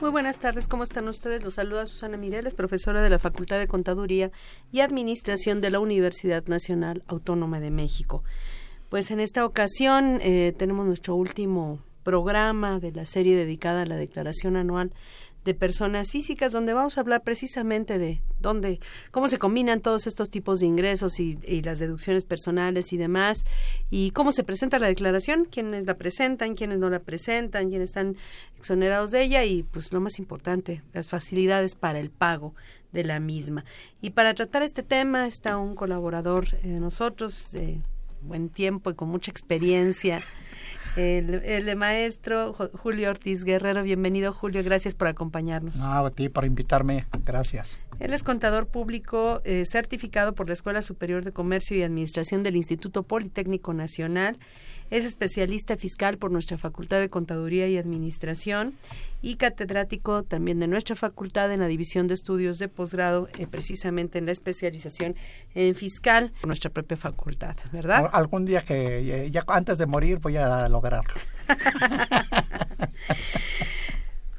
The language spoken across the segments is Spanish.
Muy buenas tardes, ¿cómo están ustedes? Los saluda Susana Mireles, profesora de la Facultad de Contaduría y Administración de la Universidad Nacional Autónoma de México. Pues en esta ocasión eh, tenemos nuestro último programa de la serie dedicada a la declaración anual de personas físicas, donde vamos a hablar precisamente de dónde, cómo se combinan todos estos tipos de ingresos y, y las deducciones personales y demás, y cómo se presenta la declaración, quiénes la presentan, quiénes no la presentan, quiénes están exonerados de ella y, pues, lo más importante, las facilidades para el pago de la misma. Y para tratar este tema está un colaborador eh, de nosotros, de buen tiempo y con mucha experiencia, el, el maestro Julio Ortiz Guerrero. Bienvenido, Julio, gracias por acompañarnos. No, a ti por invitarme. Gracias. Él es contador público eh, certificado por la Escuela Superior de Comercio y Administración del Instituto Politécnico Nacional. Es especialista fiscal por nuestra Facultad de Contaduría y Administración y catedrático también de nuestra facultad en la División de Estudios de Posgrado, eh, precisamente en la especialización en fiscal por nuestra propia facultad, ¿verdad? Al- Algún día que eh, ya antes de morir voy a lograrlo.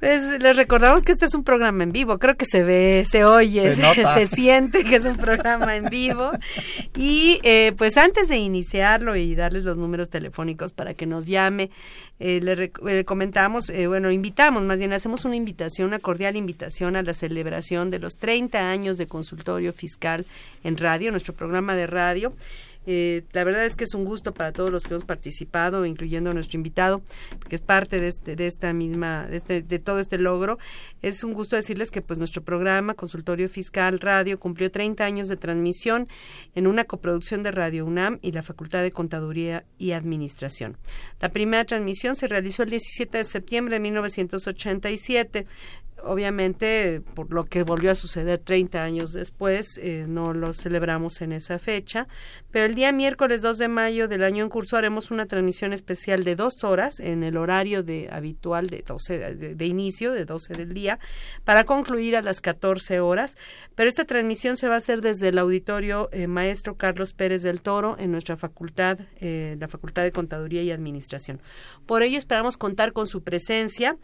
Pues les recordamos que este es un programa en vivo, creo que se ve, se oye, Se se, nota. se siente que es un programa en vivo. Y eh, pues antes de iniciarlo y darles los números telefónicos para que nos llame, eh, le, eh, comentamos, eh, bueno, invitamos, más bien hacemos una invitación, una cordial invitación a la celebración de los 30 años de consultorio fiscal en radio, nuestro programa de radio. Eh, la verdad es que es un gusto para todos los que hemos participado, incluyendo a nuestro invitado, que es parte de este, de esta misma, de, este, de todo este logro. Es un gusto decirles que pues nuestro programa Consultorio Fiscal Radio cumplió 30 años de transmisión en una coproducción de Radio UNAM y la Facultad de Contaduría y Administración. La primera transmisión se realizó el 17 de septiembre de 1987 obviamente por lo que volvió a suceder 30 años después, eh, no lo celebramos en esa fecha, pero el día miércoles 2 de mayo del año en curso haremos una transmisión especial de dos horas en el horario de habitual de 12 de, inicio, de 12 del día, para concluir a las 14 horas, pero esta transmisión se va a hacer desde el auditorio eh, Maestro Carlos Pérez del Toro en nuestra facultad, eh, la Facultad de Contaduría y Administración. Por ello esperamos contar con su presencia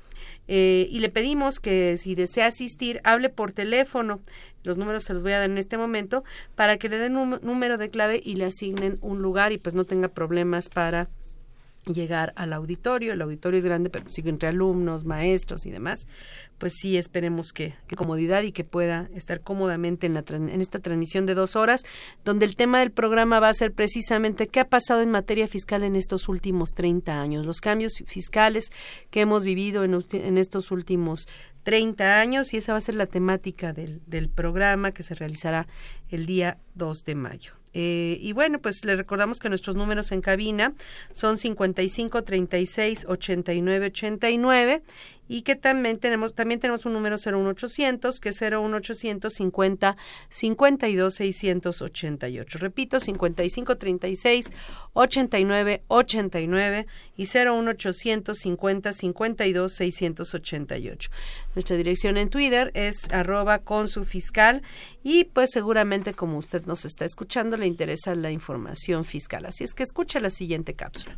eh, y le pedimos que si desea asistir, hable por teléfono. Los números se los voy a dar en este momento para que le den un número de clave y le asignen un lugar y pues no tenga problemas para llegar al auditorio. El auditorio es grande, pero sigue entre alumnos, maestros y demás. Pues sí, esperemos que, comodidad y que pueda estar cómodamente en, la, en esta transmisión de dos horas, donde el tema del programa va a ser precisamente qué ha pasado en materia fiscal en estos últimos 30 años, los cambios fi- fiscales que hemos vivido en, en estos últimos 30 años y esa va a ser la temática del, del programa que se realizará el día 2 de mayo. Eh, y bueno, pues le recordamos que nuestros números en cabina son 55 36 89 89 y que también tenemos también tenemos un número 01800 que es 01800 50 52 688. Repito, 55 36 89 89 y 01800 50 52 688. Nuestra dirección en Twitter es arroba con su fiscal y pues seguramente como usted nos está escuchando le interesa la información fiscal. Así es que escucha la siguiente cápsula.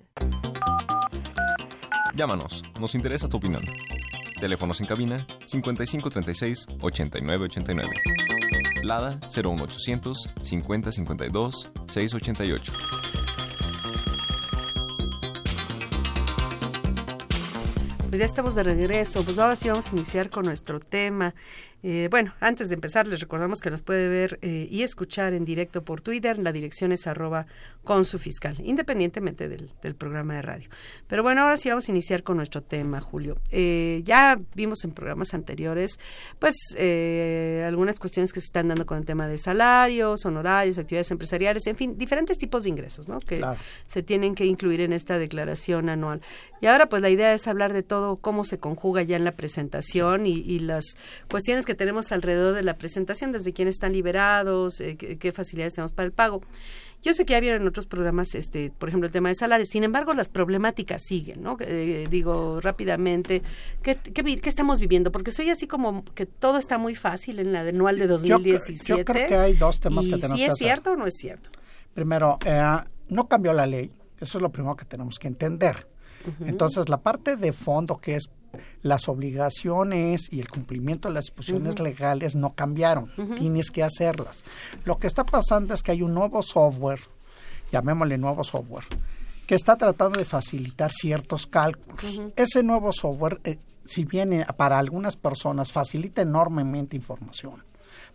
Llámanos, nos interesa tu opinión. Teléfonos en cabina 5536 8989. Lada 01800 5052 688. Pues ya estamos de regreso. Pues ahora sí vamos a iniciar con nuestro tema. Eh, bueno, antes de empezar, les recordamos que nos puede ver eh, y escuchar en directo por Twitter. La dirección es arroba con su fiscal, independientemente del, del, programa de radio. Pero bueno, ahora sí vamos a iniciar con nuestro tema, Julio. Eh, ya vimos en programas anteriores, pues, eh, algunas cuestiones que se están dando con el tema de salarios, honorarios, actividades empresariales, en fin, diferentes tipos de ingresos, ¿no? Que Claro. se tienen que incluir en esta declaración anual. Y ahora, pues, la idea es hablar de todo, cómo se conjuga ya en la presentación y, y las cuestiones que tenemos alrededor de la presentación, desde quiénes están liberados, eh, qué, qué facilidades tenemos para el pago. Yo sé que ya vieron en otros programas, este, por ejemplo, el tema de salarios. Sin embargo, las problemáticas siguen, ¿no? Eh, digo rápidamente, ¿qué, qué, estamos viviendo? Porque soy así como que todo está muy fácil en la anual de Yo, 2017. yo creo que hay dos temas que tenemos si que es hacer. cierto o no es cierto. Primero, eh, no cambió la ley. Eso es lo primero que tenemos que entender. Entonces, la parte de fondo, que es las obligaciones y el cumplimiento de las disposiciones legales, no cambiaron. Tienes que hacerlas. Lo que está pasando es que hay un nuevo software, llamémosle nuevo software, que está tratando de facilitar ciertos cálculos. Ese nuevo software, eh, si bien para algunas personas facilita enormemente información,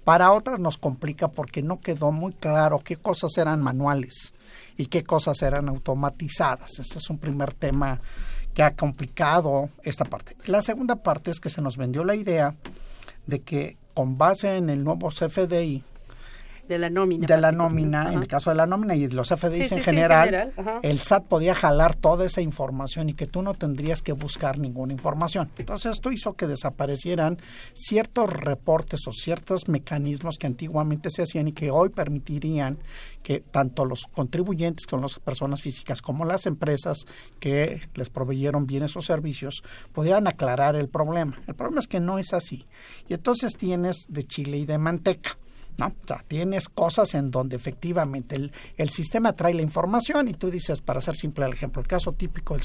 para otras nos complica porque no quedó muy claro qué cosas eran manuales y qué cosas eran automatizadas. Ese es un primer tema que ha complicado esta parte. La segunda parte es que se nos vendió la idea de que con base en el nuevo CFDI, De la nómina. de la nómina, en el caso de la nómina y los FDIs Sí, sí, en sí, general, general, ajá. el SAT podía jalar toda esa información y que tú no tendrías que buscar ninguna información. Entonces esto hizo que desaparecieran ciertos reportes o ciertos mecanismos que antiguamente se hacían y que hoy permitirían que tanto los contribuyentes con las personas físicas como las empresas que les proveyeron bienes o servicios pudieran aclarar el problema. El problema es que no es así. Y entonces tienes de chile y de manteca. ¿No? O sea, tienes cosas en donde efectivamente el, el sistema trae la información y tú dices, para hacer simple el ejemplo, el caso típico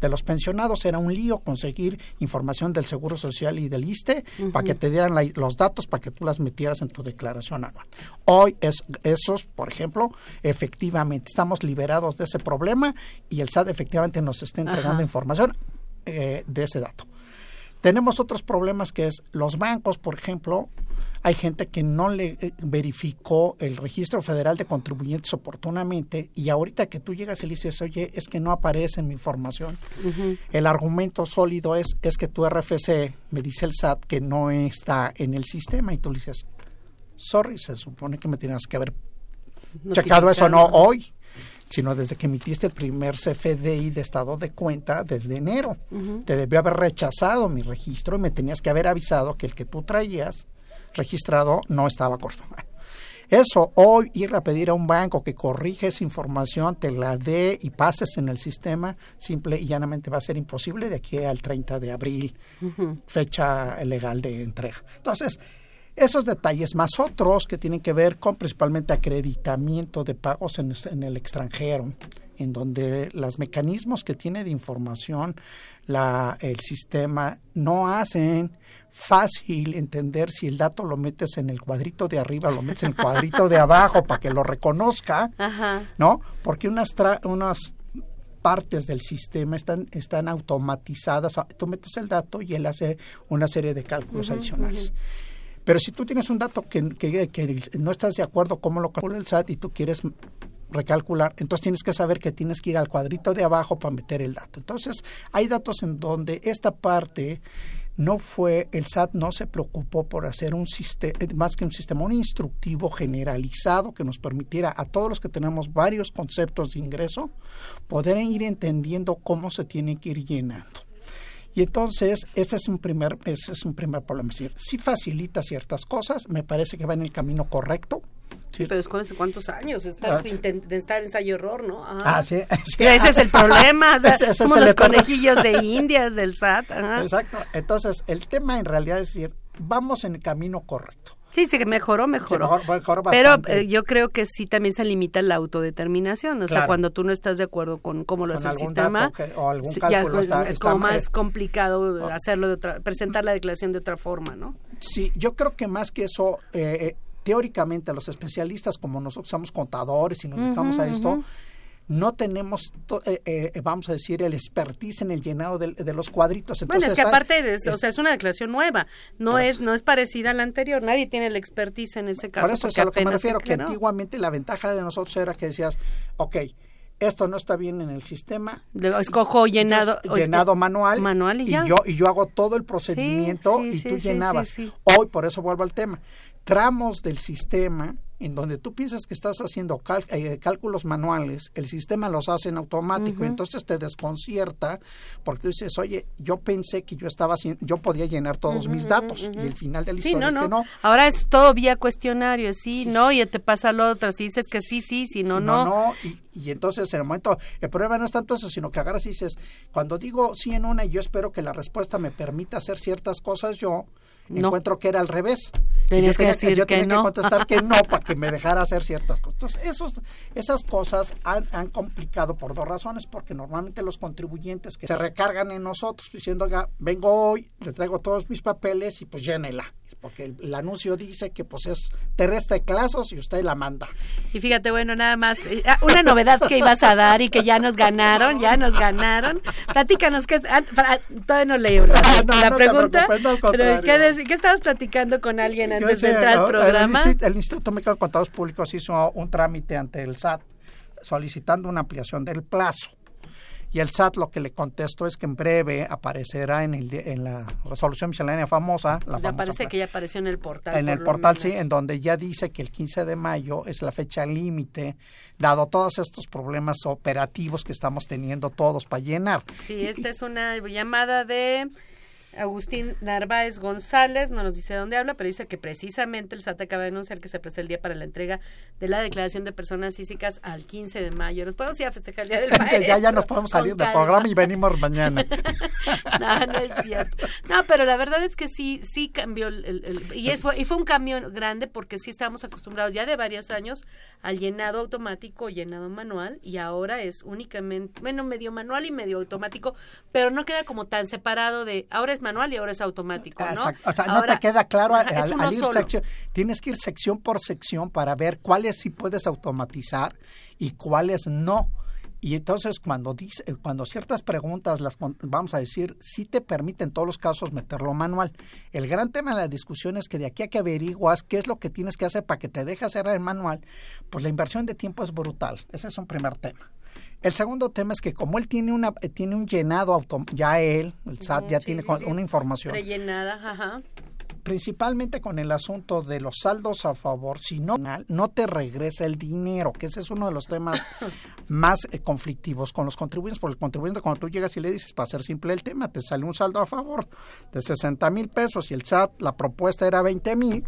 de los pensionados era un lío conseguir información del Seguro Social y del ISTE para que te dieran la- los datos para que tú las metieras en tu declaración anual. Hoy es, esos, por ejemplo, efectivamente estamos liberados de ese problema y el SAT efectivamente nos está entregando Ajá. información eh, de ese dato. Tenemos otros problemas que es los bancos, por ejemplo, hay gente que no le eh, verificó el registro federal de contribuyentes oportunamente y ahorita que tú llegas y le dices, oye, es que no aparece en mi información, el argumento sólido es, es que tu RFC me dice el SAT que no está en el sistema y tú le dices, sorry, se supone que me tienes que haber checado eso no hoy, sino desde que emitiste el primer CFDI de estado de cuenta desde enero. Te debió haber rechazado mi registro y me tenías que haber avisado que el que tú traías registrado no estaba correcto. Eso, hoy ir a pedir a un banco que corrija esa información, te la dé y pases en el sistema, simple y llanamente va a ser imposible de aquí al 30 de abril, fecha legal de entrega. Entonces, esos detalles más otros que tienen que ver con principalmente acreditamiento de pagos en, en el extranjero, en donde los mecanismos que tiene de información la, el sistema no hacen fácil entender si el dato lo metes en el cuadrito de arriba o lo metes en el cuadrito de abajo para que lo reconozca, Ajá. ¿no? Porque unas, tra- unas partes del sistema están, están automatizadas. Tú metes el dato y él hace una serie de cálculos adicionales. Pero si tú tienes un dato que, no estás de acuerdo cómo lo calcula el SAT y tú quieres recalcular, entonces tienes que saber que tienes que ir al cuadrito de abajo para meter el dato. Entonces, hay datos en donde esta parte no fue, el SAT no se preocupó por hacer un sistema, más que un sistema, un instructivo generalizado que nos permitiera a todos los que tenemos varios conceptos de ingreso poder ir entendiendo cómo se tiene que ir llenando. Y entonces, ese es un primer, ese es un primer problema. Es decir, si facilita ciertas cosas, me parece que va en el camino correcto. Sí, pero es cuántos años estar, ah, de estar ensayo-error, ¿no? Ah, ah sí, Ese es el problema. somos los conejillos de indias del SAT. Exacto. Entonces, el tema en realidad es decir, vamos en el camino correcto. Sí, sí, que mejoró, mejoró. Pero eh, yo creo que sí también se limita la autodeterminación. O sea, cuando tú no estás de acuerdo con cómo lo hace el sistema, o algún cálculo es, como más complicado hacerlo de otra, presentar la declaración de otra forma, ¿no? Sí, yo creo que más que eso, eh, eh, teóricamente los especialistas como nosotros somos contadores y nos dedicamos a esto, no tenemos, eh, eh, vamos a decir, el expertise en el llenado de, los cuadritos. Entonces, bueno, es que aparte, o sea, es una declaración nueva, no es no es parecida a la anterior, nadie tiene el expertise en ese caso. Por eso es a lo que me refiero, que antiguamente la ventaja de nosotros era que decías, ok, esto no está bien en el sistema. Escojo llenado llenado manual, manual y, yo y yo hago todo el procedimiento y tú llenabas. Hoy por eso vuelvo al tema. Tramos del sistema en donde tú piensas que estás haciendo eh, cálculos manuales, el sistema los hace en automático y entonces te desconcierta porque tú dices, oye, yo pensé que yo estaba yo podía llenar todos mis datos y el final de la historia es que no. Ahora es todo vía cuestionario, sí, no, y te pasa lo otro, si dices que sí, sí, si no, no. no, y, y, entonces en el momento, el problema no es tanto eso, sino que agarras y dices, cuando digo sí en una y yo espero que la respuesta me permita hacer ciertas cosas yo, encuentro que era al revés. yo tenía, que, yo tenía que, contestar que no para que me dejara hacer ciertas cosas. Entonces, esos, esas cosas han, han, complicado por dos razones, porque normalmente los contribuyentes que se recargan en nosotros diciendo, vengo hoy, le traigo todos mis papeles y pues llénela porque el, anuncio dice que pues es terrestre clasos y usted la manda. Y fíjate, bueno, nada más, eh, ah, una novedad que ibas a dar y que ya nos ganaron, ya nos ganaron. Platícanos, que ah, todavía no leo la, ah, pregunta, pero ¿qué, ¿qué, estabas platicando con alguien antes de entrar al programa? El, Instituto Mexicano de Contados Públicos hizo un trámite ante el SAT solicitando una ampliación del plazo y el SAT lo que le contestó es que en breve aparecerá en, el, en la resolución miscelánea famosa. La ya parece que ya apareció en el portal. En el portal, sí, en donde ya dice que el 15 de mayo es la fecha límite, dado todos estos problemas operativos que estamos teniendo todos para llenar. Sí, esta es una llamada de Agustín Narváez González no nos dice dónde habla, pero dice que precisamente el SAT acaba de anunciar que se presta el día para la entrega de la declaración de personas físicas al 15 de mayo. ¿Nos podemos ir a festejar el Día del Maestro? ya, ya nos podemos salir del programa y venimos mañana. no, no es cierto. No, pero la verdad es que sí, sí cambió el, y, es, y fue un cambio grande porque sí estábamos acostumbrados ya de varios años al llenado automático llenado manual y ahora es únicamente, bueno, medio manual y medio automático, pero no queda como tan separado de ahora es manual y ahora es automático, ¿no? O sea, no te queda claro al, ir sección. Tienes que ir sección por sección para ver cuáles sí puedes automatizar y cuáles no. Y entonces cuando dice, cuando ciertas preguntas las vamos a decir, sí te permite en todos los casos meterlo manual. El gran tema de la discusión es que de aquí a que averiguas qué es lo que tienes que hacer para que te deje hacer el manual, pues la inversión de tiempo es brutal. Ese es un primer tema. El segundo tema es que como él tiene una eh, tiene un llenado ya él, el SAT ya tiene una información rellenada, ajá. Principalmente con el asunto de los saldos a favor, si no no te regresa el dinero, que ese es uno de los temas más eh, conflictivos con los contribuyentes, porque el contribuyente cuando tú llegas y le dices, para ser simple el tema, te sale un saldo a favor de 60 mil pesos y el SAT, la propuesta era 20 mil,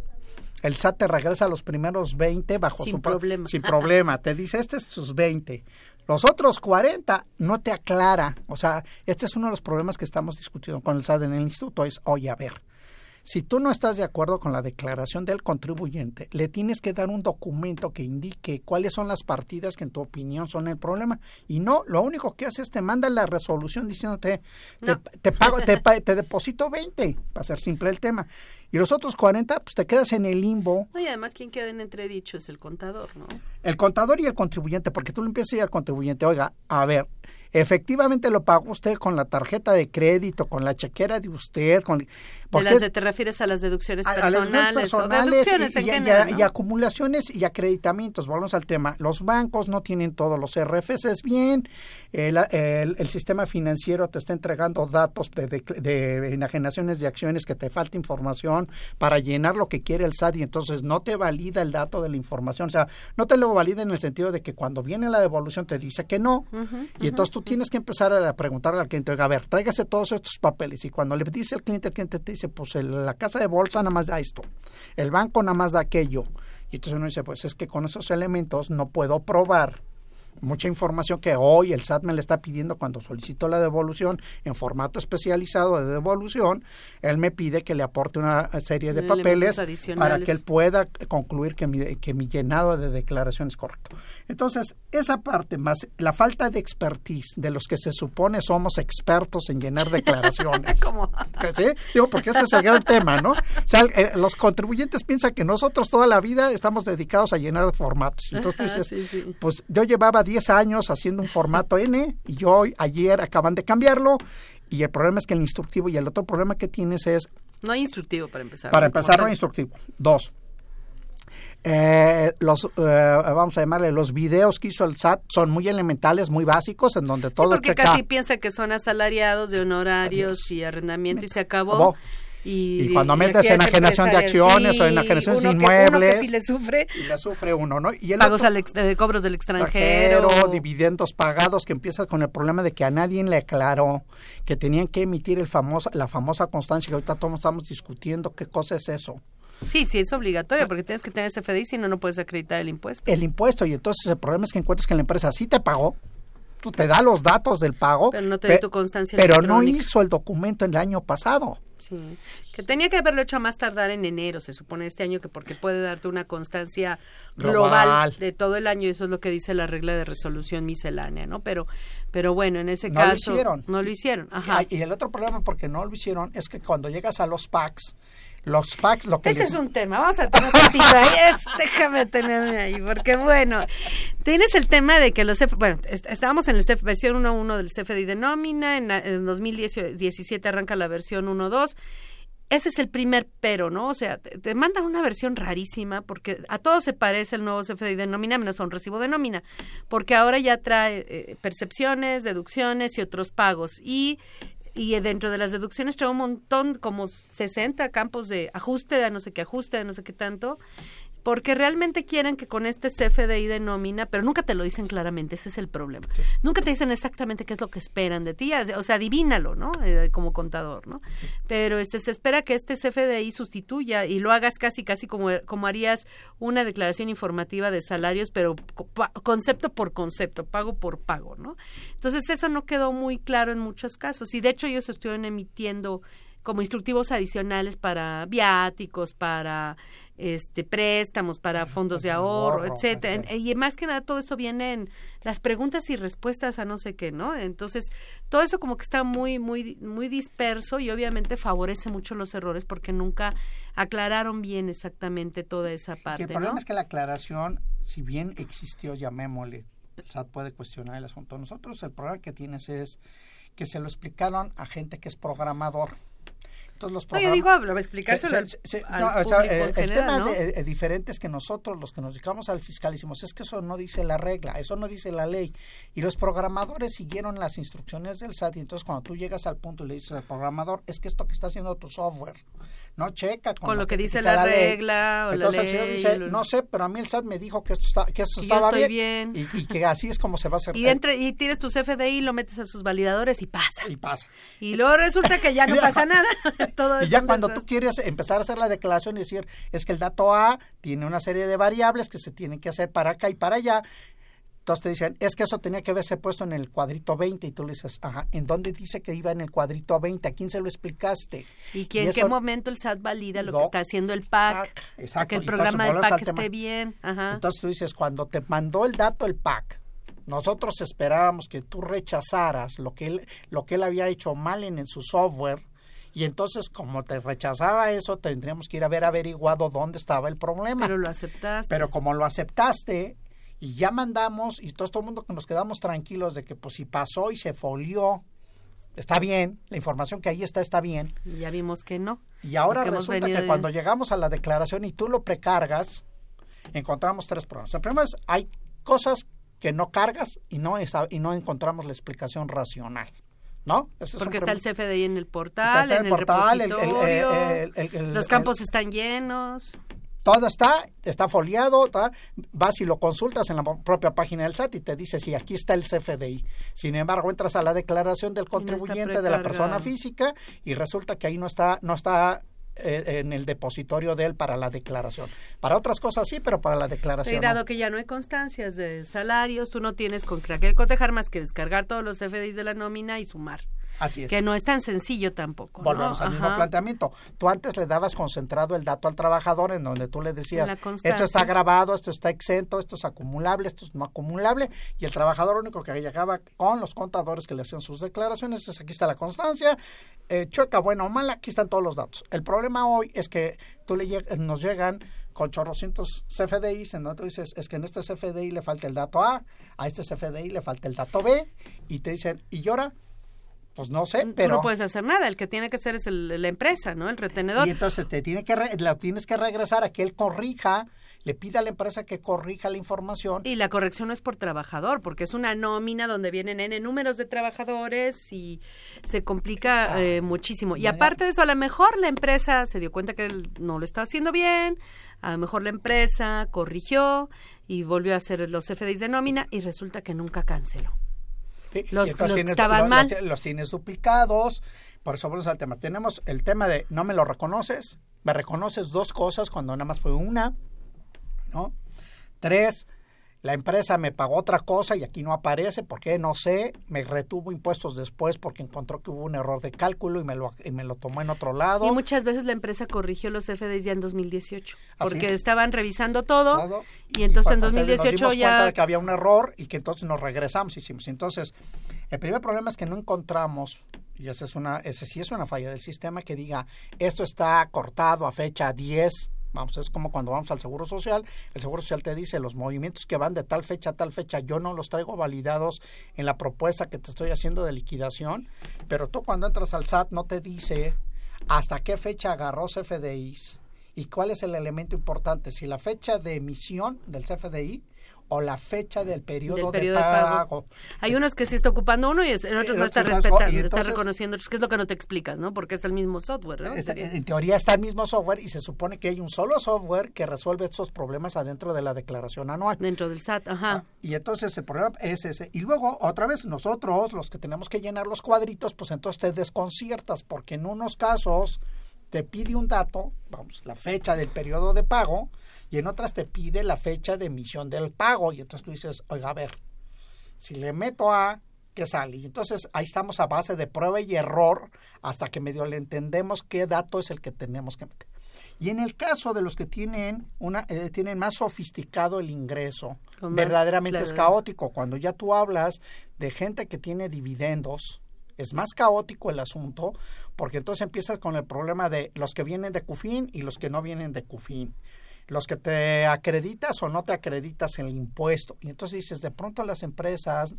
el SAT te regresa los primeros 20 bajo sin su problema. Sin problema. Te dice, este es sus 20. Los otros 40 no te aclara. O sea, este es uno de los problemas que estamos discutiendo con el SAT en el instituto. Es, oye, a ver, si tú no estás de acuerdo con la declaración del contribuyente, le tienes que dar un documento que indique cuáles son las partidas que en tu opinión son el problema. Y no, lo único que hace es te manda la resolución diciéndote, te, pago, te, te, deposito 20, para ser simple el tema. Y los otros 40, pues te quedas en el limbo. y además quien queda en entredicho es el contador, ¿no? El contador y el contribuyente, porque tú le empiezas a ir al contribuyente, oiga, a ver, efectivamente lo pagó usted con la tarjeta de crédito, con la chequera de usted, con... De las de, te refieres a las deducciones a- a personales, las deducciones personales o deducciones y, en y- y- general, ¿no? y acumulaciones y acreditamientos. Volvemos al tema. Los bancos no tienen todos los RFCs bien. El, el- el sistema financiero te está entregando datos de, de, de enajenaciones de acciones que te falta información para llenar lo que quiere el SAT y entonces no te valida el dato de la información. O sea, no te lo valida en el sentido de que cuando viene la devolución te dice que no. y entonces tú tienes que empezar a preguntarle al cliente, oiga, a ver, tráigase todos estos papeles. Y cuando le dice al cliente, el cliente te dice, pues la casa de bolsa nada más da esto, el banco nada más da aquello. Y entonces uno dice, pues es que con esos elementos no puedo probar mucha información que hoy el SAT me le está pidiendo cuando solicito la devolución en formato especializado de devolución, él me pide que le aporte una serie de papeles para que él pueda concluir que mi, que mi llenado de declaración es correcto. Entonces, esa parte más la falta de expertise de los que se supone somos expertos en llenar declaraciones. ¿Sí? Digo, porque ese es el gran tema, ¿no? O sea, los contribuyentes piensan que nosotros toda la vida estamos dedicados a llenar formatos. Entonces tú dices, sí, sí. pues yo llevaba 10 años haciendo un formato N y yo hoy, ayer acaban de cambiarlo y el problema es que el instructivo y el otro problema que tienes es, No hay instructivo para empezar. para empezar, no hay instructivo. Dos, eh, los, eh, vamos a llamarle, los videos que hizo el SAT son muy elementales, muy básicos, en donde Sí, todo porque checa. casi piensa que son asalariados de honorarios y arrendamiento y se acabó. Acabó. Y, Y cuando metes aquí es enajenación de acciones o sí, enajenaciones de uno que- uno inmuebles. que sí le sufre y la sufre uno, ¿no? Y el pagos otro- al ex- eh, cobros del extranjero. extranjero, dividendos pagados, que empieza con el problema de que a nadie le aclaró que tenían que emitir el famoso, la famosa constancia que ahorita todos estamos discutiendo qué cosa es eso. Sí, sí, es obligatorio porque tienes que tener ese FDI, si no, no puedes acreditar el impuesto. El impuesto, y entonces el problema es que encuentras que la empresa sí te pagó, te da los datos del pago, Pero no te pe- tu constancia pero no hizo el documento el año pasado. Sí. Que tenía que haberlo hecho a más tardar en enero, se supone este año, que porque puede darte una constancia global, Global. de todo el año, y eso es lo que dice la regla de resolución miscelánea, ¿no? Pero, pero bueno, en ese No lo caso. hicieron. No lo hicieron. Ajá. Ah, Y el otro problema porque no lo hicieron es que cuando llegas a los packs, los packs lo que Ese les- es un tema, vamos a tener tantito ahí, es- déjame tenerme ahí, porque bueno, tienes el tema de que los CF, bueno, est- estábamos en el CF, versión 1.1 del CFDI de nómina, en, en 2017 arranca la versión 1.2, ese es el primer pero, ¿no? O sea, te, te mandan una versión rarísima porque a todo se parece el nuevo CFDI de nómina menos a un recibo de nómina, porque ahora ya trae eh, percepciones, deducciones y otros pagos. Y y dentro de las deducciones trae un montón, como 60 campos de ajuste, de no sé qué ajuste, de no sé qué tanto, porque realmente quieren que con este CFDI de nómina, pero nunca te lo dicen claramente, ese es el problema. Nunca te dicen exactamente qué es lo que esperan de ti, o sea, adivínalo, ¿no? Eh, como contador, ¿no? Pero este se espera que este CFDI sustituya y lo hagas casi casi como como harías una declaración informativa de salarios, pero concepto por concepto, pago por pago, ¿no? Entonces eso no quedó muy claro en muchos casos y de hecho ellos estuvieron emitiendo como instructivos adicionales para viáticos, para este préstamos, para fondos de ahorro, etcétera. Y más que nada todo eso viene en las preguntas y respuestas a no sé qué, ¿no? Entonces, todo eso como que está muy muy muy disperso y obviamente favorece mucho los errores porque nunca aclararon bien exactamente toda esa parte, el problema ¿no? es que la aclaración, si bien existió, llamémosle, el SAT puede cuestionar el asunto. Nosotros el problema que tienes es que se lo explicaron a gente que es programador. Entonces los No, yo digo, explicárselo al- al no, o sea, público eh, el general, tema ¿no? de- eh, diferente es que nosotros, los que nos dedicamos al fiscal, decimos, es que eso no dice la regla, eso no dice la ley. Y los programadores siguieron las instrucciones del SAT y entonces cuando tú llegas al punto y le dices al programador, es que esto que está haciendo tu software, no checa con, Con lo que te dice la ley". regla o la Entonces el señor ley, dice, lo- no sé, pero a mí el SAT me dijo que esto, está, que esto estaba bien, bien. Y, y que así es como se va a hacer. Y entre y tienes tu CFDI, lo metes a sus validadores y pasa. Y pasa. Y luego resulta que ya no pasa nada. Todo Y ya cuando tú quieres empezar a hacer la declaración y decir, es que el dato A tiene una serie de variables que se tienen que hacer para acá y para allá, entonces te dicen, es que eso tenía que haberse puesto en el cuadrito 20 y tú le dices, ajá, ¿en dónde dice que iba en el cuadrito 20? ¿A quién se lo explicaste? ¿Y que en eso- qué momento el SAT valida lo que está haciendo el PAC? PAC, exacto. Para que el programa entonces del PAC tema. esté bien. Ajá. Entonces tú dices, cuando te mandó el dato el PAC, nosotros esperábamos que tú rechazaras lo que él, lo que él había hecho mal en, en su software. Y entonces, como te rechazaba eso, tendríamos que ir a ver averiguado dónde estaba el problema. Pero lo aceptaste. Pero como lo aceptaste y ya mandamos y todo, todo el mundo que nos quedamos tranquilos de que pues si pasó y se folió, está bien, la información que ahí está está bien. Y ya vimos que no. Y ahora resulta que de- cuando llegamos a la declaración y tú lo precargas, encontramos tres problemas. El primero es, hay cosas que no cargas y no, y no encontramos la explicación racional. ¿No? Ese es un Porque está el CFDI en el portal, en el portal, el- el- repositorio, el- el- el- los el- campos están llenos. Todo está, está foliado, está- vas y lo consultas en la propia página del SAT y te dice si aquí está el CFDI. Sin embargo, entras a la declaración del no contribuyente de la persona física y resulta que ahí no está, no está eh, en el depositorio de él para la declaración. Para otras cosas sí, pero para la Y declaración dado no. que ya no hay constancias de salarios, tú no tienes con qué cotejar más que descargar todos los CFDIs de la nómina y sumar. Así es. Que no es tan sencillo tampoco. ¿no? Volvemos al mismo planteamiento. Tú antes le dabas concentrado el dato al trabajador en donde tú le decías, esto está grabado, esto está exento, esto es acumulable, esto es no acumulable, y el trabajador único que llegaba con los contadores que le hacían sus declaraciones es aquí está la constancia, eh, chueca, buena o mala, aquí están todos los datos. El problema hoy es que tú le lleg- nos llegan con chorrocientos CFDIs, en donde tú dices, es que en este CFDI le falta el dato A, a este CFDI le falta el dato B, y te dicen, ¿y ahora? Pues no sé, pero... no puedes hacer nada, el que tiene que hacer es el- la empresa, ¿no? El retenedor. Y entonces te tiene que re- la tienes que regresar a que él corrija, le pida a la empresa que corrija la información. Y la corrección no es por trabajador, porque es una nómina donde vienen N números de trabajadores y se complica Ah, eh, muchísimo. Y aparte de eso, a lo mejor la empresa se dio cuenta que él no lo estaba haciendo bien, a lo mejor la empresa corrigió y volvió a hacer los FDIs de nómina y resulta que nunca canceló. ¿Sí? los- tienes- estaban los- mal. Los, los tienes duplicados. Por eso vamos al tema. Tenemos el tema de no me lo reconoces. Me reconoces dos cosas cuando nada más fue una. ¿No? Tres, la empresa me pagó otra cosa y aquí no aparece, ¿por qué? No sé, me retuvo impuestos después porque encontró que hubo un error de cálculo y me lo, y me lo tomó en otro lado. Y muchas veces la empresa corrigió los FDIs ya en 2018, Así porque es. estaban revisando todo, y entonces en cuando se- nos 2018 dimos cuenta de que había un error y que entonces nos regresamos y hicimos. Entonces, el primer problema es que no encontramos, y ese, es una, ese sí es una falla del sistema, que diga, esto está cortado a fecha 10. Vamos, es como cuando vamos al Seguro Social, el Seguro Social te dice los movimientos que van de tal fecha a tal fecha, yo no los traigo validados en la propuesta que te estoy haciendo de liquidación, pero tú cuando entras al SAT no te dice hasta qué fecha agarró CFDIs y cuál es el elemento importante, si la fecha de emisión del CFDI o la fecha del periodo, del de, periodo de pago. pago. Hay unos que sí está ocupando uno y en otros no está otros respetando, está reconociendo, que es lo que no te explicas, ¿no? Porque es el mismo software, ¿no? En teoría está el mismo software y se supone que hay un solo software que resuelve estos problemas adentro de la declaración anual. Dentro del SAT, ajá. Y entonces el problema es ese. Y luego, otra vez, nosotros, los que tenemos que llenar los cuadritos, pues entonces te desconciertas, porque en unos casos te pide un dato, vamos, la fecha del periodo de pago, y en otras te pide la fecha de emisión del pago. Y entonces tú dices, oiga, a ver, si le meto a, ¿qué sale? Y entonces ahí estamos a base de prueba y error hasta que medio le entendemos qué dato es el que tenemos que meter. Y en el caso de los que tienen una eh, tienen más sofisticado el ingreso, más, verdaderamente es caótico. Cuando ya tú hablas de gente que tiene dividendos, es más caótico el asunto, porque entonces empiezas con el problema de los que vienen de CUFIN y los que no vienen de CUFIN. Los que te acreditas o no te acreditas en el impuesto. Y entonces dices, de pronto las empresas...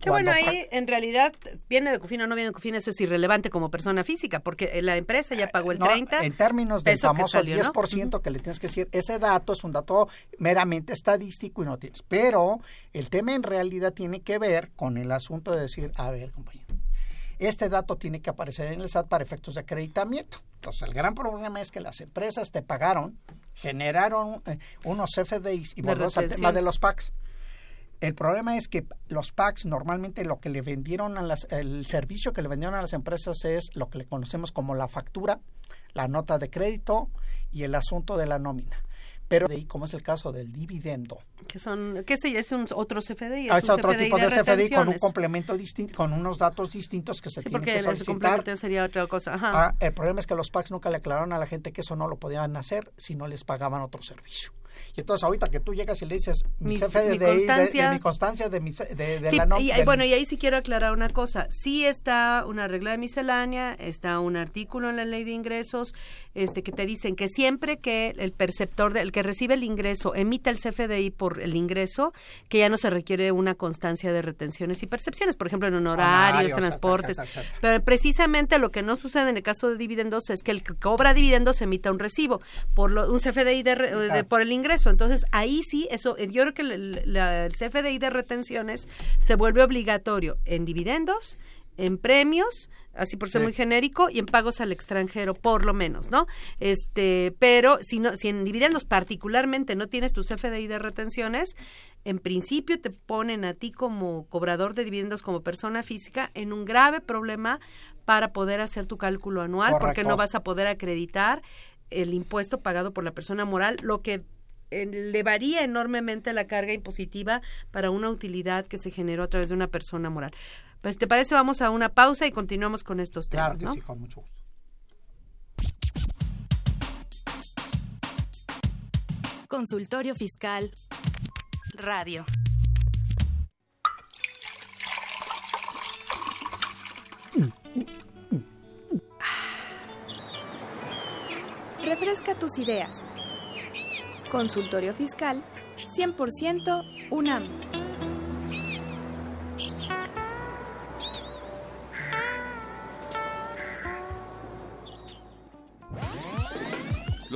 Que bueno, ahí en realidad viene de CUFIN o no viene de CUFIN, eso es irrelevante como persona física, porque la empresa ya pagó el No, 30. en términos del famoso salió, ¿no? 10% que le tienes que decir, ese dato es un dato meramente estadístico y no tienes. Pero el tema en realidad tiene que ver con el asunto de decir, a ver, compañero, este dato tiene que aparecer en el SAT para efectos de acreditamiento. Entonces, el gran problema es que las empresas te pagaron, generaron eh, unos FDIs y volvemos al tema de los PACs. El problema es que los packs normalmente lo que le vendieron a las, el servicio que le vendieron a las empresas es lo que le conocemos como la factura, la nota de crédito y el asunto de la nómina. Pero de ahí, como es el caso del dividendo, Que son, que sí, es un otro CFDI. Ah, es otro tipo de, CFDI con un complemento distinto, con unos datos distintos que se Sí, tienen porque que solicitar. complemento sería otra cosa. Ajá. Ah, el problema es que los packs nunca le aclararon a la gente que eso no lo podían hacer si no les pagaban otro servicio. Entonces ahorita que tú llegas y le dices mi, Mi- CFDI mi de, constancia. de mi constancia de, mi, ce- de, de Sí, la no- y, bueno, y ahí sí quiero aclarar una cosa. Sí está una regla de miscelánea, está un artículo en la ley de ingresos este, que te dicen que siempre que el perceptor, de- el que recibe el ingreso, emita el CFDI por el ingreso, que ya no se requiere una constancia de retenciones y percepciones, por ejemplo, en honorarios, transportes. etcétera, etcétera. Pero precisamente lo que no sucede en el caso de dividendos es que el que cobra dividendos emita un recibo por lo- un CFDI de, re- de- por el ingreso. Entonces, ahí sí, eso, eh, yo creo que el, la- el CFDI de retenciones se vuelve obligatorio en dividendos, en premios, así por ser Sí. muy genérico, y en pagos al extranjero, por lo menos, ¿no? Este, pero si no, si en dividendos particularmente no tienes tu CFDI de retenciones, en principio te ponen a ti como cobrador de dividendos como persona física en un grave problema para poder hacer tu cálculo anual, porque no vas a poder acreditar el impuesto pagado por la persona moral, lo que elevaría enormemente la carga impositiva para una utilidad que se generó a través de una persona moral. Pues, ¿te parece? Vamos a una pausa y continuamos con estos temas, Claro que ¿no? sí, con mucho gusto. Consultorio Fiscal Radio. Refresca tus ideas. Consultorio Fiscal 100% UNAM.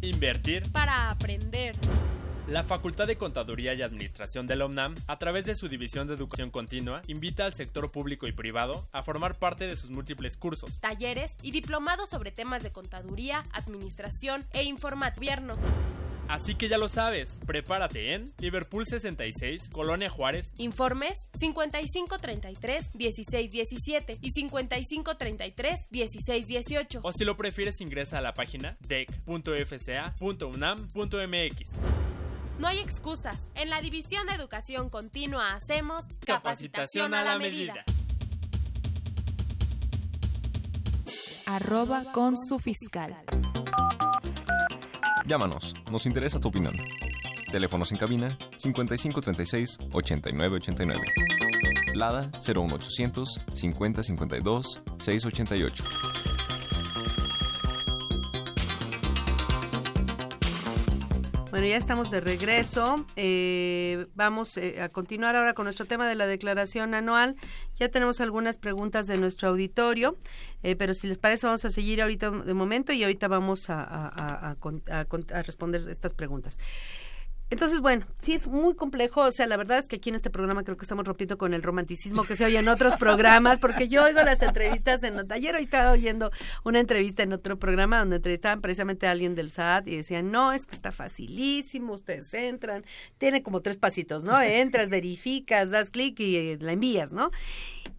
Invertir Para aprender. La Facultad de Contaduría y Administración de la UNAM, a través de su División de Educación Continua, invita al sector público y privado a formar parte de sus múltiples cursos. Talleres y diplomados sobre temas de contaduría, administración e informatierno. Así que ya lo sabes, prepárate en Liverpool 66, Colonia Juárez. Informes 5533-1617 y 5533-1618. O si lo prefieres ingresa a la página dec.fca.unam.mx. No hay excusas. En la División de Educación Continua hacemos Capacitación a la medida. Arroba con su fiscal. Llámanos, nos interesa tu opinión. Teléfonos en cabina 5536 8989. Lada 01800 5052 688. Bueno, ya estamos de regreso. Eh, vamos eh, a continuar ahora con nuestro tema de la declaración anual. Ya tenemos algunas preguntas de nuestro auditorio, eh, pero si les parece vamos a seguir ahorita de momento y ahorita vamos a, responder estas preguntas. Entonces, bueno, sí es muy complejo, o sea, la verdad es que aquí en este programa creo que estamos rompiendo con el romanticismo que se oye en otros programas, porque yo oigo las entrevistas en ayer hoy estaba oyendo una entrevista en otro programa donde entrevistaban precisamente a alguien del SAT y decían, no, es que está facilísimo, ustedes entran, tiene como tres pasitos, ¿no? Entras, verificas, das clic y eh, la envías, ¿no?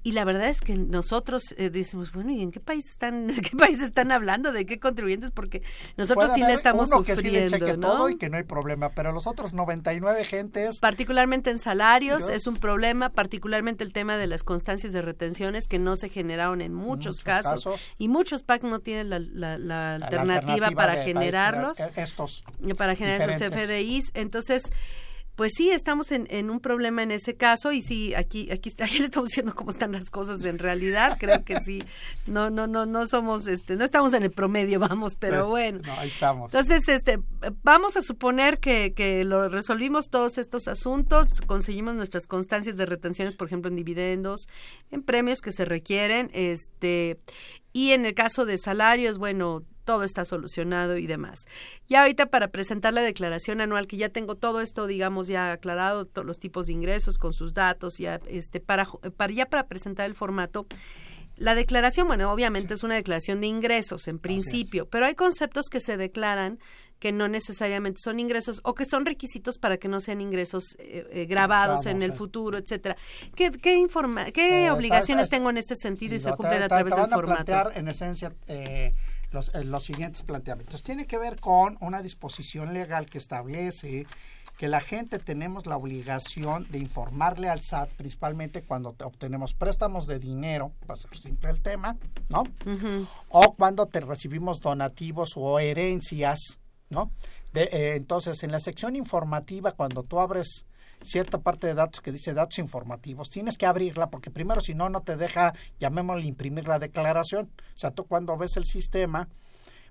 Y la verdad es que nosotros eh, decimos, bueno, ¿y en qué país están, de qué país están hablando? ¿De qué contribuyentes? Porque nosotros Puede sí le estamos uno que sí sufriendo, le cheque ¿no? todo y que no hay problema, pero los otros 99 gentes... particularmente en salarios Dios. es un problema, particularmente el tema de las constancias de retenciones que no se generaron en muchos, muchos casos, casos. y muchos PAC no tienen la, la- la la alternativa, para de- generarlos, para estos para generar esos diferentes. FDIs. Entonces, pues sí, estamos en, en un problema en ese caso y sí, aquí, aquí, aquí le estamos diciendo cómo están las cosas en realidad. Creo que sí, no, no, no, no somos, este, no estamos en el promedio, vamos, pero Sí, bueno. no, ahí estamos. Entonces, este, vamos a suponer que, que lo resolvimos todos estos asuntos, conseguimos nuestras constancias de retenciones, por ejemplo, en dividendos, en premios que se requieren, este, y en el caso de salarios, bueno, todo está solucionado y demás. Ya ahorita para presentar la declaración anual, que ya tengo todo esto, digamos, ya aclarado, todos los tipos de ingresos con sus datos, ya, este, para, para ya para presentar el formato, La declaración, bueno, obviamente es una declaración de ingresos en principio, pero hay conceptos que se declaran que no necesariamente son ingresos o que son requisitos para que no sean ingresos eh, eh, grabados en el futuro, etcétera. ¿Qué, qué, informa qué Eh, obligaciones es- tengo en este sentido y se cumplen a través te del van a formato? plantear en esencia eh, los, eh, los siguientes planteamientos. Tiene que ver con una disposición legal que establece que la gente tenemos la obligación de informarle al SAT, principalmente cuando te- obtenemos préstamos de dinero, para ser simple el tema, ¿no? O cuando te recibimos donativos o herencias, ¿no? De, eh, entonces, en la sección informativa, cuando tú abres cierta parte de datos que dice datos informativos, tienes que abrirla porque primero si no, no te deja, llamémosle, imprimir la declaración. O sea, tú cuando ves el sistema,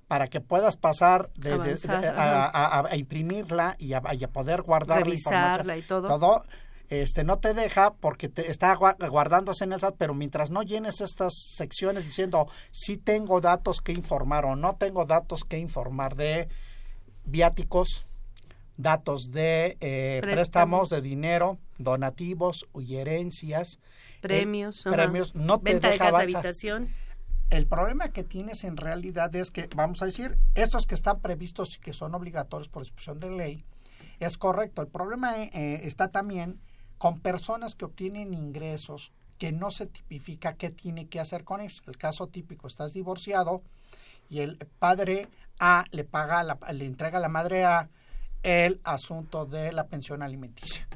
para que puedas pasar de, de- de- Avanzar, a, a- a imprimirla y a, y a poder guardar Revisarla la y todo. todo este no te deja porque te está gua- guardándose en el SAT, pero mientras no llenes estas secciones diciendo si tengo datos que informar o no tengo datos que informar de viáticos, datos de eh, préstamos. Préstamos. de dinero, donativos y herencias, Premios, eh, premios, no te Venta de deja casa, avanzar. habitación. El problema que tienes en realidad es que, vamos a decir, estos que están previstos y que son obligatorios por disposición de ley, es correcto. El problema eh, eh, está también con personas que obtienen ingresos que no se tipifica qué tiene que hacer con ellos. El caso típico, estás divorciado y el padre A le paga, la- le entrega a la madre A el asunto de la pensión alimenticia.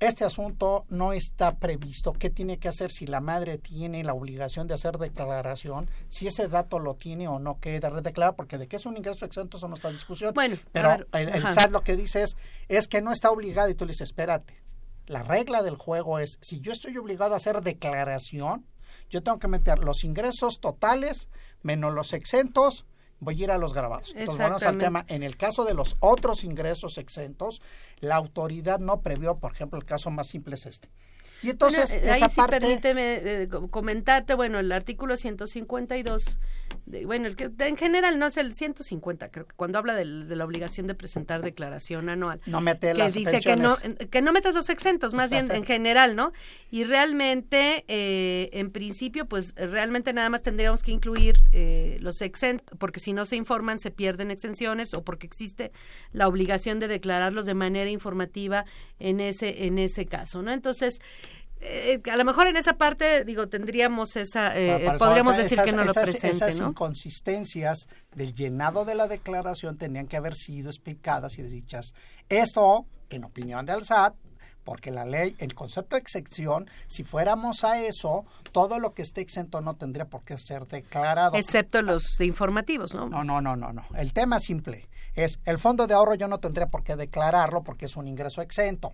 Este asunto no está previsto. ¿Qué tiene que hacer si la madre tiene la obligación de hacer declaración? Si ese dato lo tiene o no que declarar, porque de que es un ingreso exento eso no está en discusión. Bueno, pero ver, el. SAT lo que dice es, es que no está obligado y tú le dices, espérate. La regla del juego es, si yo estoy obligado a hacer declaración, yo tengo que meter los ingresos totales menos los exentos, voy a ir a los grabados. Entonces, al tema. En el caso de los otros ingresos exentos, la autoridad no previó, por ejemplo, el caso más simple es este. Y entonces, Bueno, eh, ahí esa sí parte... permíteme eh, co- comentarte, bueno, el artículo 152, de- bueno, el que en general no es el 150, creo que cuando habla de la obligación de presentar declaración anual. No mete que las dice que no, que no metas los exentos, más bien en general, ¿no? Y realmente, eh, en principio, pues realmente nada más tendríamos que incluir eh, los exentos, porque si no se informan se pierden exenciones o porque existe la obligación de declararlos de manera informativa en ese en ese caso, ¿no? Entonces eh, a lo mejor en esa parte, digo, tendríamos esa, eh, Para- para podríamos decir esas- que no lo esas- presente, Esas ¿no? inconsistencias del llenado de la declaración tenían que haber sido explicadas y dichas. Esto, en opinión del SAT, porque la ley, el concepto de excepción, si fuéramos a eso, todo lo que esté exento no tendría por qué ser declarado. Excepto los informativos, ¿no? No, no, no, no, no. El tema simple es el fondo de ahorro yo no tendría por qué declararlo porque es un ingreso exento.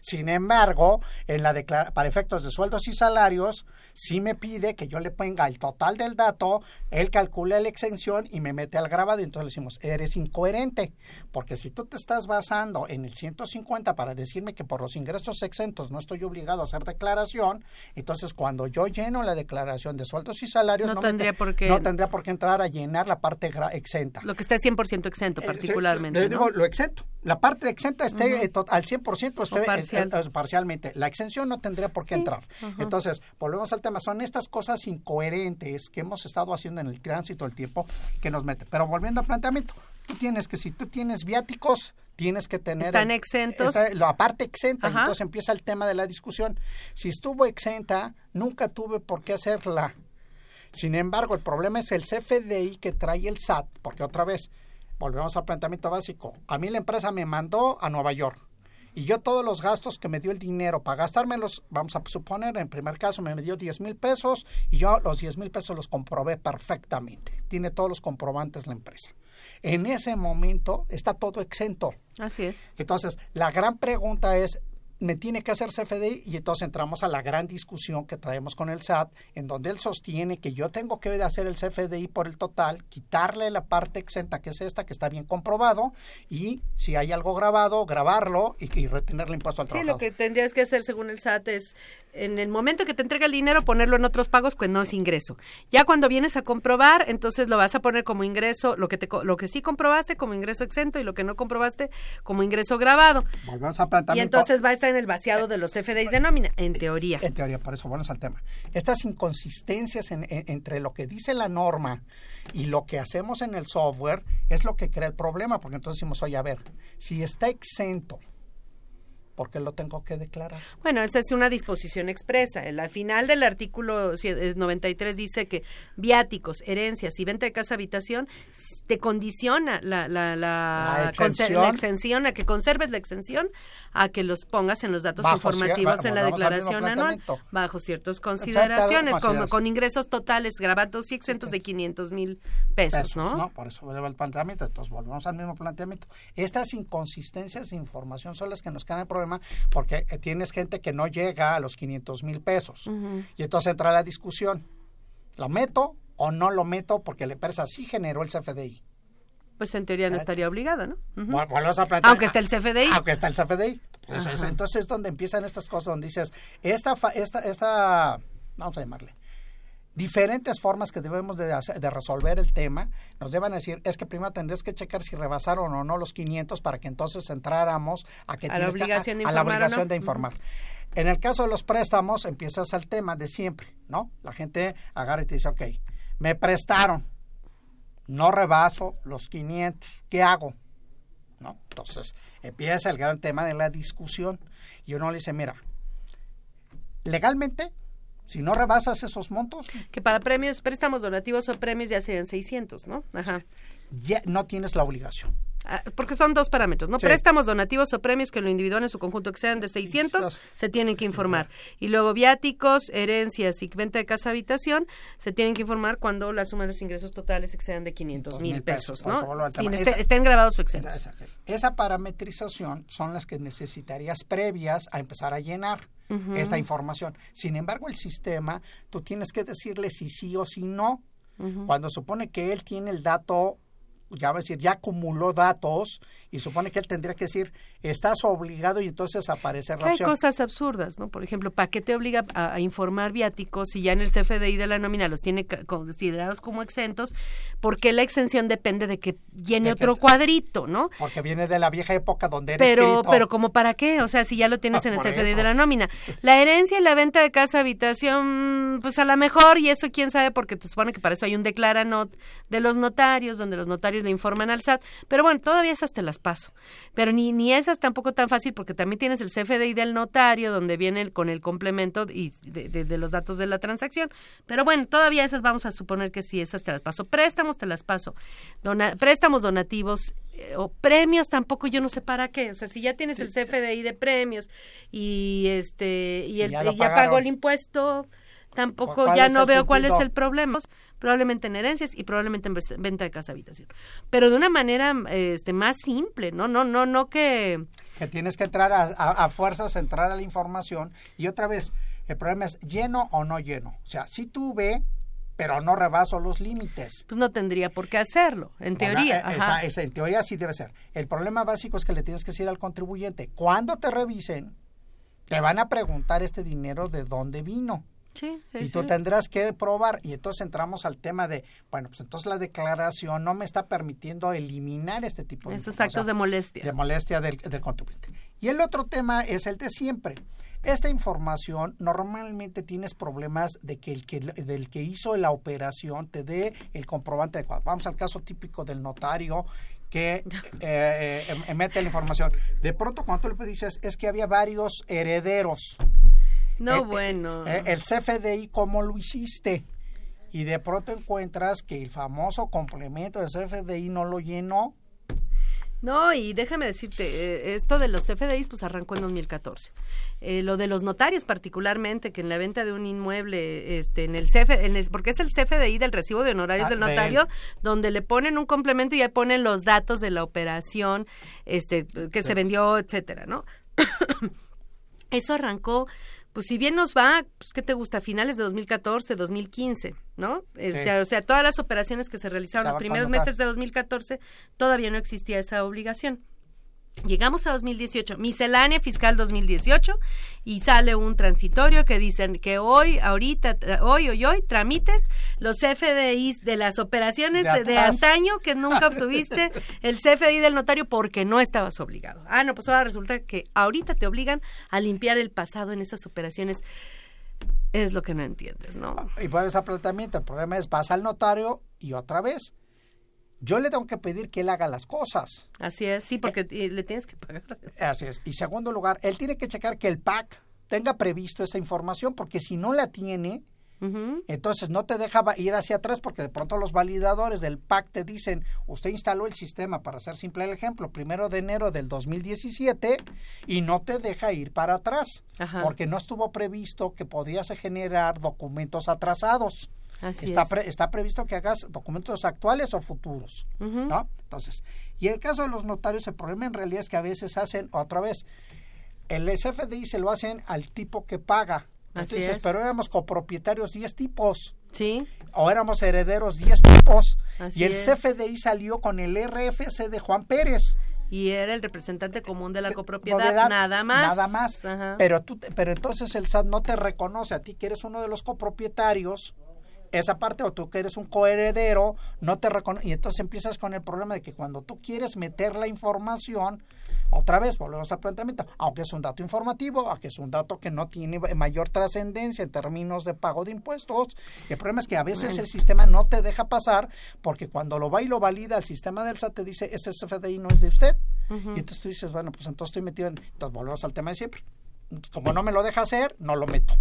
Sin embargo, en la declara- para efectos de sueldos y salarios, sí me pide que yo le ponga el total del dato, él calcula la exención y me mete al grabado y entonces le decimos, eres incoherente, porque si tú te estás basando en el 150 para decirme que por los ingresos exentos no estoy obligado a hacer declaración, entonces cuando yo lleno la declaración de sueldos y salarios, No tendría te- por qué- no tendría por qué entrar a llenar la parte exenta. Lo que está 100% exento, Eh, particularmente. Le ¿no? digo lo exento. La parte exenta esté eh, al 100% esté eh, eh, parcialmente. La exención no tendría por qué entrar. Entonces, volvemos al tema. Son estas cosas incoherentes que hemos estado haciendo en el tránsito del tiempo que nos mete. Pero volviendo al planteamiento, tú tienes que, si tú tienes viáticos, tienes que tener... Están el- exentos. la parte exenta. Ajá. entonces empieza el tema de la discusión. Si estuvo exenta, nunca tuve por qué hacerla. Sin embargo, el problema es el CFDI que trae el SAT, porque otra vez, volvemos al planteamiento básico. A mí la empresa me mandó a Nueva York y yo todos los gastos que me dio el dinero para gastármelos, vamos a suponer, en primer caso me dio 10 mil pesos y yo los 10 mil pesos los comprobé perfectamente. Tiene todos los comprobantes la empresa. En ese momento está todo exento. Así es. Entonces, la gran pregunta es, ¿me tiene que hacer CFDI? Y entonces entramos a la gran discusión que traemos con el SAT, en donde él sostiene que yo tengo que hacer el CFDI por el total, quitarle la parte exenta, que es esta, que está bien comprobado, y si hay algo grabado, grabarlo y, y retener el impuesto al Sí, trabajador. lo que tendrías que hacer según el SAT es en el momento que te entrega el dinero, ponerlo en otros pagos, pues no es ingreso. Ya cuando vienes a comprobar, entonces lo vas a poner como ingreso, lo que, te, lo que sí comprobaste como ingreso exento y lo que no comprobaste como ingreso grabado. Volvemos a planteamiento. Y entonces va a estar en el vaciado de los FDIs de nómina, en teoría. En teoría, por eso volvemos al tema. Estas inconsistencias en- en- entre lo que dice la norma y lo que hacemos en el software es lo que crea el problema, porque entonces decimos, oye, a ver, si está exento, ¿por qué lo tengo que declarar? Bueno, esa es una disposición expresa. La final del artículo cie- eh, 93 dice que viáticos, herencias y venta de casa habitación te condiciona la, la, la, La exención. la exención, a que conserves la exención, a que los pongas en los datos Bajo informativos cier- en la al declaración anual, bajo ciertas consideraciones, como consideraciones. con ingresos totales grabados y exentos de 500 mil pesos, ¿no? Por eso vuelve el planteamiento. Entonces volvemos al mismo planteamiento. Estas inconsistencias de información son las que nos crean el problema porque eh, tienes gente que no llega a los 500 mil pesos. Y entonces entra la discusión. ¿Lo meto o no lo meto porque la empresa sí generó el CFDI? Pues en teoría no estaría obligado, ¿no? Volvemos a plantear- Aunque esté el CFDI. Aunque está el CFDI. Pues es- entonces es donde empiezan estas cosas donde dices, esta, esta, esta, vamos a llamarle, diferentes formas que debemos de, hacer- de resolver el tema, nos deben decir, es que primero tendrías que checar si rebasaron o no los 500 para que entonces entráramos a que A la que- obligación de a la informar o obligación no. de informar. En el caso de los préstamos, empiezas al tema de siempre, ¿no? La gente agarra y te dice, ok, me prestaron, no rebaso los 500, ¿qué hago? ¿no? Entonces empieza el gran tema de la discusión y uno le dice, mira, legalmente, si no rebasas esos montos, Que para premios, préstamos donativos o premios ya serían 600, ¿no? Ajá. ya no tienes la obligación. Ah, Porque son dos parámetros, ¿no? Sí. Préstamos donativos o premios que en lo individual en su conjunto excedan de 600 se tienen que informar. Y luego viáticos, herencias y venta de casa habitación se tienen que informar cuando la suma de los ingresos totales excedan de 500 mil pesos, ¿no? Sin este- Esa- estén grabados o exentos. Esa, parametrización son las que necesitarías previas a empezar a llenar esta información. Sin embargo, el sistema, tú tienes que decirle si sí o si no. Cuando supone que él tiene el dato, ya va a decir, ya acumuló datos y supone que él tendría que decir, estás obligado y entonces aparece la hay opción. cosas absurdas, ¿no? Por ejemplo, ¿para qué te obliga a, a informar viáticos si ya en el CFDI de la nómina los tiene considerados como exentos? Porque la exención depende de que llene De otro cuadrito, ¿no? Porque viene de la vieja época donde era Pero, escrito. pero como para qué, o sea, si ya lo tienes Ah, en el CFDI eso. de la nómina. La herencia y la venta de casa habitación, pues a lo mejor, y eso quién sabe, porque te supone que para eso hay un declaranot de los notarios, donde los notarios le informan al SAT, pero bueno, todavía esas te las paso. Pero ni, ni esas tampoco tan fácil, porque también tienes el CFDI del notario, donde viene el- con el complemento y de, de- de los datos de la transacción. Pero bueno, todavía esas vamos a suponer que sí, esas te las paso. Préstamos te las paso. Dona- préstamos donativos eh, o premios tampoco yo no sé para qué. O sea, si ya tienes el CFDI de premios y este y, ya y ya pagó el impuesto, tampoco ¿Cuál ya no veo cuál es el problema. Probablemente en herencias y probablemente en venta de casa habitación. Pero de una manera este más simple, ¿no? No, no, no que que tienes que entrar a, a- a fuerzas, entrar a la información y otra vez, el problema es lleno o no lleno. O sea, sí tuve, pero no rebaso los límites. pues no tendría por qué hacerlo, en teoría. eh, ajá. esa- esa- en teoría sí debe ser. El problema básico es que le tienes que decir al contribuyente, cuando te revisen, te van a preguntar este dinero de dónde vino. Sí, sí, y tú sí. tendrás que probar. Y entonces entramos al tema de, bueno, pues entonces la declaración no me está permitiendo eliminar este tipo de Estos actos de molestia. De molestia del, del contribuyente. Y el otro tema es el de siempre. Esta información normalmente tienes problemas de que el que del que hizo la operación te dé el comprobante adecuado. Vamos al caso típico del notario que eh, eh, emete la información. De pronto cuando tú le dices es que había varios herederos. No, Eh, bueno. eh, el CFDI, ¿cómo lo hiciste? Y de pronto encuentras que el famoso complemento de CFDI no lo llenó. No, y déjame decirte, eh, esto de los CFDIs pues arrancó en 2014. Eh, lo de los notarios particularmente, que en la venta de un inmueble, este, en el CF, en el- porque es el CFDI del recibo de honorarios Ah, del de notario, donde le ponen un complemento y ya ponen los datos de la operación, este, que se vendió, etcétera, ¿no? Eso arrancó, pues si bien nos va, pues ¿qué te gusta? Finales de 2014, 2015, ¿no? Este, Sí. O sea, todas las operaciones que se realizaron Estaba los primeros meses de 2014, todavía no existía esa obligación. Llegamos a 2018, miscelánea fiscal 2018, y sale un transitorio que dicen que hoy, ahorita, hoy, hoy, hoy, tramites los CFDIs de las operaciones de, de antaño que nunca obtuviste el CFDI del notario porque no estabas obligado. Ah, no, pues ahora resulta que ahorita te obligan a limpiar el pasado en esas operaciones. Es lo que no entiendes, ¿no? Y por ese planteamiento, el problema es vas al notario y otra vez yo le tengo que pedir que él haga las cosas. Así es, sí, porque le tienes que pagar. Así es. Y segundo lugar, él tiene que checar que el PAC tenga previsto esa información, porque si no la tiene, entonces no te deja ir hacia atrás, porque de pronto los validadores del PAC te dicen, usted instaló el sistema, para hacer simple el ejemplo, primero de enero del 2017, y no te deja ir para atrás, porque no estuvo previsto que podías generar documentos atrasados está, está previsto que hagas documentos actuales o futuros, ¿no? Entonces, y en el caso de los notarios, el problema en realidad es que a veces hacen, otra vez, el SFDI se lo hacen al tipo que paga. Entonces, pero éramos copropietarios 10 tipos. Sí. O éramos herederos 10 tipos. y el CFDI salió con el RFC de Juan Pérez y era el representante común de la copropiedad, nada más. Nada más. Pero tú, pero entonces el SAT no te reconoce a ti que eres uno de los copropietarios esa parte o tú que eres un coheredero no te reconoce y entonces empiezas con el problema de que cuando tú quieres meter la información otra vez volvemos al planteamiento aunque es un dato informativo aunque es un dato que no tiene mayor trascendencia en términos de pago de impuestos el problema es que a veces el sistema no te deja pasar porque cuando lo va y lo valida el sistema del SAT te dice ese CFDI no es de usted y entonces tú dices bueno pues entonces estoy metido en entonces volvemos al tema de siempre como no me lo deja hacer no lo meto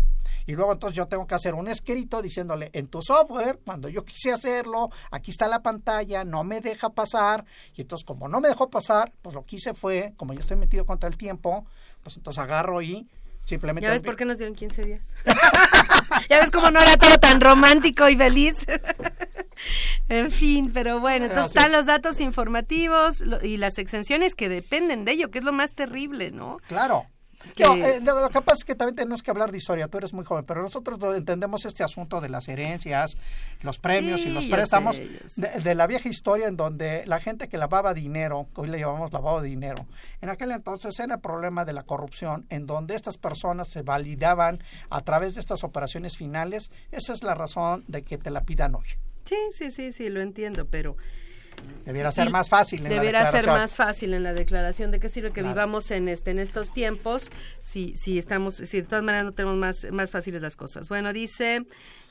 y luego entonces yo tengo que hacer un escrito diciéndole en tu software, cuando yo quise hacerlo, aquí está la pantalla, no me deja pasar, y entonces como no me dejó pasar, pues lo que hice fue, como yo estoy metido contra el tiempo, pues entonces agarro y simplemente... ¿Ya ves por qué nos dieron 15 días? ¿Ya ves cómo no era todo tan romántico y feliz? en fin, pero bueno, entonces están los datos informativos y las exenciones que dependen de ello, que es lo más terrible, ¿no? Claro. Eh, lo, que pasa es que también tenemos que hablar de historia, tú eres muy joven, pero nosotros entendemos este asunto de las herencias, los premios y los préstamos De, la vieja historia en donde la gente que lavaba dinero, hoy le llamamos lavado de dinero, en aquel entonces era el problema de la corrupción, en donde estas personas se validaban a través de estas operaciones finales, esa es la razón de que te la pidan hoy. Sí, sí, sí, sí, lo entiendo, pero... Debiera ser más fácil en debiera ser más fácil en la declaración. ¿De qué sirve que vivamos en este en estos tiempos si si estamos si de todas maneras no tenemos más más fáciles las cosas? Bueno, dice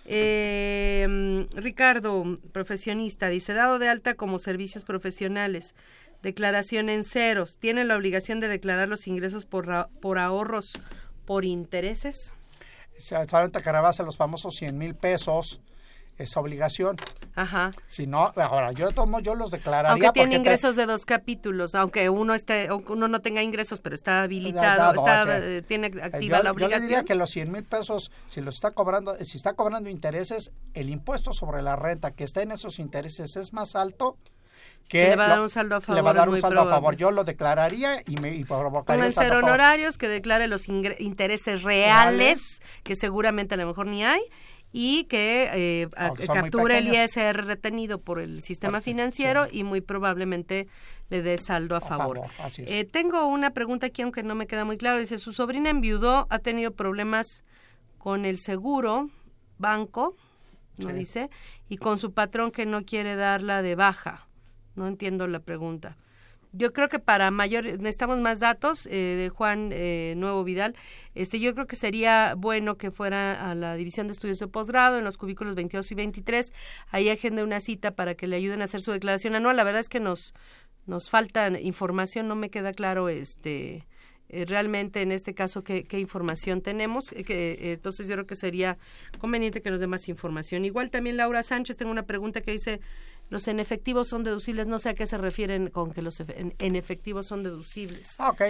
eh, Ricardo, profesionista, dice dado de alta como servicios profesionales. Declaración en ceros. ¿Tiene la obligación de declarar los ingresos por, por ahorros por intereses? Solamente Carabasa los famosos 100 mil pesos esa obligación. Ajá. Si no, ahora yo tomo, yo los declararía. Aunque tiene ingresos de dos capítulos, aunque uno esté, uno no tenga ingresos, pero está habilitado, está, eh, tiene activa la obligación. Yo diría que los 100 mil pesos, si los está cobrando, si está cobrando intereses, el impuesto sobre la renta que está en esos intereses es más alto que le va a dar un saldo a favor. Le va a dar un saldo a favor. Yo lo declararía y me y provocaría un ser honorarios que declare los intereses reales, que seguramente a lo mejor ni hay, y que eh, capture el ISR retenido por el sistema financiero y muy probablemente le dé saldo a, favor. Eh, tengo una pregunta aquí, aunque no me queda muy claro. Dice, su sobrina enviudó, ha tenido problemas con el seguro, banco, no dice, y con su patrón que no quiere darla de baja. No entiendo la pregunta yo creo que para mayor necesitamos más datos eh, de Juan eh, Nuevo Vidal. Este, yo creo que sería bueno que fuera a la división de estudios de posgrado en los cubículos 22 y 23. Ahí agende una cita para que le ayuden a hacer su declaración anual. La verdad es que nos nos falta información, no me queda claro este eh, realmente en este caso qué, qué información tenemos. que, entonces yo creo que sería conveniente que nos dé más información. Igual también Laura Sánchez, tengo una pregunta que dice los en efectivos son deducibles. No sé a qué se refieren con que los en, efectivos son deducibles. Ah, ok,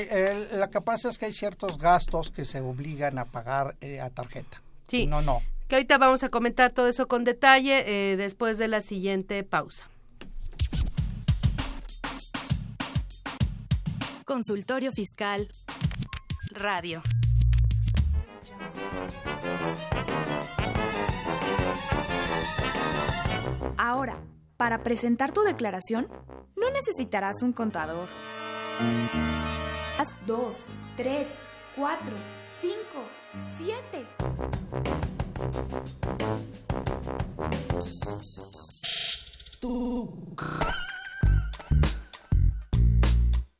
lo que pasa es que hay ciertos gastos que se obligan a pagar eh, a tarjeta. Sí. no, no. Que ahorita vamos a comentar todo eso con detalle eh, después de la siguiente pausa. Consultorio Fiscal Radio. Ahora para presentar tu declaración, no necesitarás un contador. 2, 3, 4, 5, 7.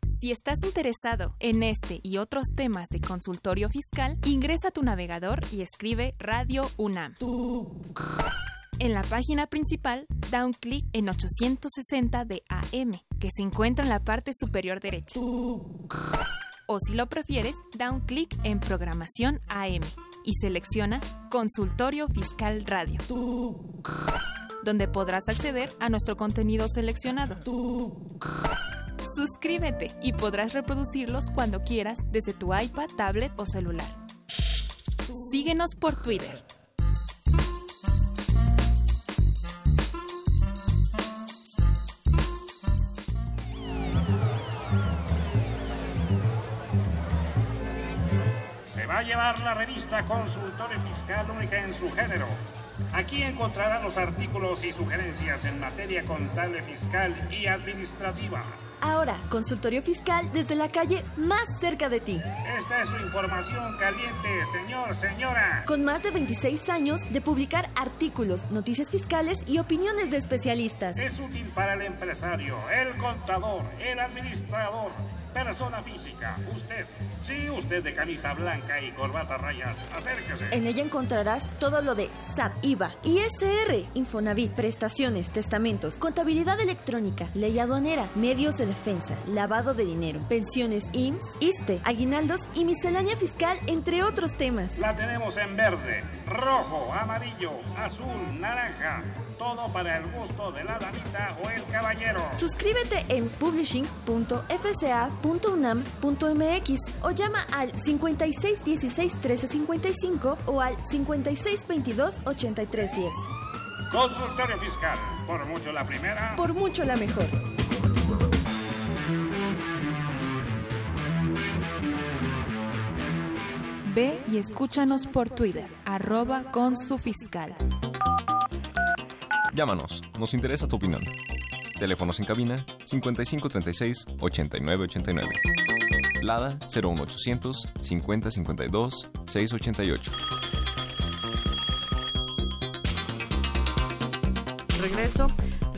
Si estás interesado en este y otros temas de consultorio fiscal, ingresa a tu navegador y escribe Radio UNAM. En la página principal, da un clic en 860 de AM, que se encuentra en la parte superior derecha. O si lo prefieres, da un clic en Programación AM y selecciona Consultorio Fiscal Radio, donde podrás acceder a nuestro contenido seleccionado. Suscríbete y podrás reproducirlos cuando quieras desde tu iPad, tablet o celular. Síguenos por Twitter. Va a llevar la revista Consultorio Fiscal única en su género. Aquí encontrará los artículos y sugerencias en materia contable, fiscal y administrativa. Ahora, consultorio fiscal desde la calle más cerca de ti. Esta es su información caliente, señor, señora. Con más de 26 años de publicar artículos, noticias fiscales y opiniones de especialistas. Es útil para el empresario, el contador, el administrador, persona física, usted. Sí, usted de camisa blanca y corbata rayas, acérquese. En ella encontrarás todo lo de SAT, IVA, ISR, Infonavit, prestaciones, testamentos, contabilidad electrónica, ley aduanera, medios de defensa, lavado de dinero, pensiones IMSS, ISTE, aguinaldos y miscelánea fiscal, entre otros temas. La tenemos en verde, rojo, amarillo, azul, naranja. Todo para el gusto de la damita o el caballero. Suscríbete en publishing.fca.unam.mx o llama al 5616 1355 o al 5622 8310. Consultorio Fiscal, por mucho la primera. Por mucho la mejor. Ve y escúchanos por Twitter, arroba con su fiscal. Llámanos, nos interesa tu opinión. Teléfonos en cabina 5536 8989. Lada 01800 5052 688. Regreso.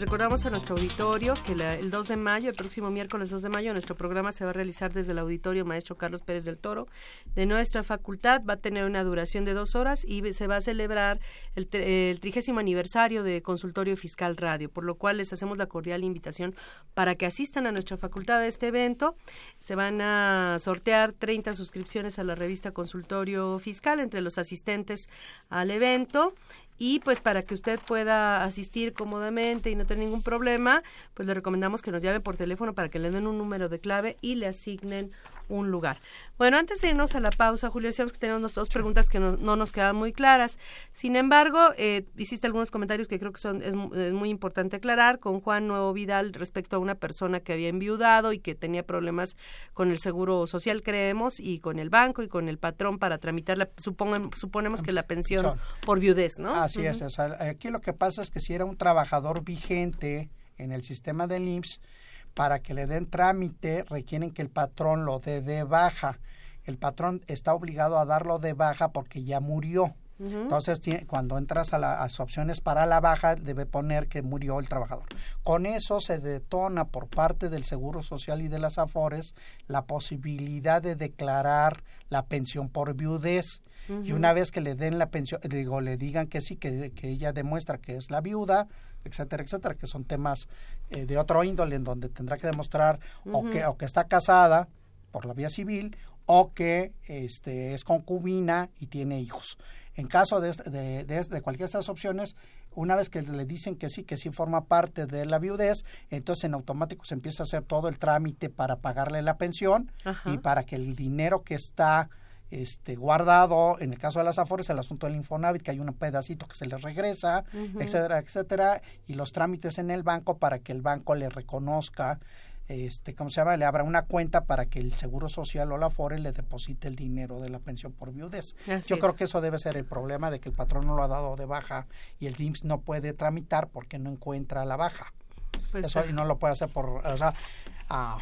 Recordamos a nuestro auditorio que la- el 2 de mayo, el próximo miércoles 2 de mayo, nuestro programa se va a realizar desde el auditorio Maestro Carlos Pérez del Toro de nuestra facultad. Va a tener una duración de dos horas y se va a celebrar el, el trigésimo aniversario de Consultorio Fiscal Radio, por lo cual les hacemos la cordial invitación para que asistan a nuestra facultad a este evento. Se van a sortear 30 suscripciones a la revista Consultorio Fiscal entre los asistentes al evento. Y pues para que usted pueda asistir cómodamente y no tener ningún problema, pues le recomendamos que nos llame por teléfono para que le den un número de clave y le asignen un lugar. Bueno, antes de irnos a la pausa, Julio, decíamos que tenemos dos preguntas que no, no nos quedan muy claras. Sin embargo, eh, hiciste algunos comentarios que creo que son es, mu- es muy importante aclarar con Juan Nuevo Vidal respecto a una persona que había enviudado y que tenía problemas con el seguro social, creemos, y con el banco y con el patrón para tramitar la, supongan- suponemos que la pensión Son. por viudez, ¿no? Así es. O sea, aquí lo que pasa es que si era un trabajador vigente en el sistema del IMSS, para que le den trámite requieren que el patrón lo dé de baja. El patrón está obligado a darlo de baja porque ya murió. Entonces, tiene- cuando entras a, la- a las opciones para la baja, debe poner que murió el trabajador. Con eso se detona por parte del Seguro Social y de las AFORES la posibilidad de declarar la pensión por viudez. Y una vez que le den la pensión, digo, le digan que sí, que, que ella demuestra que es la viuda, etcétera, etcétera, que son temas eh, de otro índole en donde tendrá que demostrar o, que, o que está casada por la vía civil o que este, es concubina y tiene hijos. En caso de, este- de, de, de cualquiera de estas opciones, una vez que le dicen que sí, que sí forma parte de la viudez, entonces en automático se empieza a hacer todo el trámite para pagarle la pensión Ajá. y para que el dinero que está este guardado, en el caso de las Afores, el asunto del Infonavit, que hay un pedacito que se le regresa, etcétera, etcétera, y los trámites en el banco para que el banco le reconozca, este, ¿cómo se llama? Le abra una cuenta para que el Seguro Social o la Afore le deposite el dinero de la pensión por viudez. Así Yo es. creo que eso debe ser el problema de que el patrón no lo ha dado de baja y el IMSS no puede tramitar porque no encuentra la baja. Pues, eso y no lo puede hacer por, o sea, ah,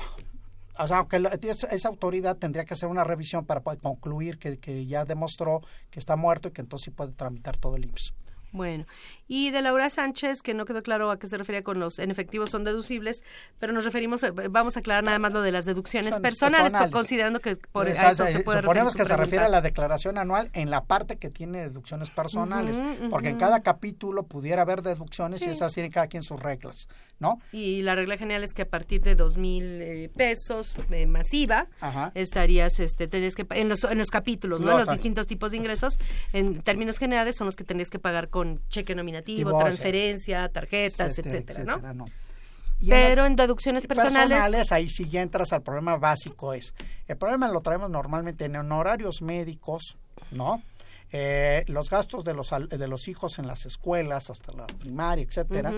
o sea, aunque esa esa autoridad tendría que hacer una revisión para poder concluir que, que ya demostró que está muerto y que entonces sí puede tramitar todo el IMSS. Bueno, y de Laura Sánchez, que no quedó claro a qué se refería con los en efectivo son deducibles, pero nos referimos, a- vamos a aclarar nada más lo de las deducciones Son personales, por- considerando que por a Exacto, eso se eh, puede Suponemos que se refiere a la declaración anual en la parte que tiene deducciones personales, porque en cada capítulo pudiera haber deducciones y Sí. esas tiene cada quien sus reglas, ¿no? Y la regla general es que a partir de dos mil eh, pesos eh, masiva Ajá. estarías, este, tendrías que en los en los capítulos, ¿no? Los- En los distintos tipos de ingresos, en términos generales son los que tendrías que pagar con cheque transferencia, tarjetas, Etcétera, etcétera, etcétera, ¿no? ¿no? En Pero en deducciones personales, ahí sí ya entras al problema básico es el problema lo traemos normalmente en honorarios médicos no Eh, los gastos de los de los hijos en las escuelas hasta la primaria etcétera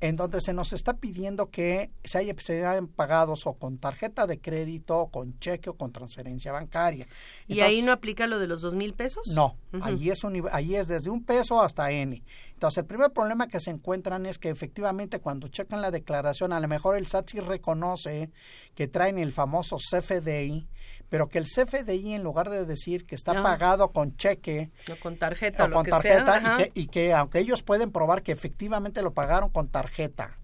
en donde se nos está pidiendo que se, haya, se hayan pagados o con tarjeta de crédito o con cheque o con transferencia bancaria y ahí no aplica lo de los dos mil pesos. no, allí es un, allí es desde un peso hasta N. Entonces, el primer problema que se encuentran es que efectivamente cuando checan la declaración, a lo mejor el SAT sí reconoce que traen el famoso CFDI, pero que el CFDI en lugar de decir que está Ah. pagado con cheque O con tarjeta o, con tarjeta sea. y, que, y que aunque ellos pueden probar que efectivamente lo pagaron con tarjeta,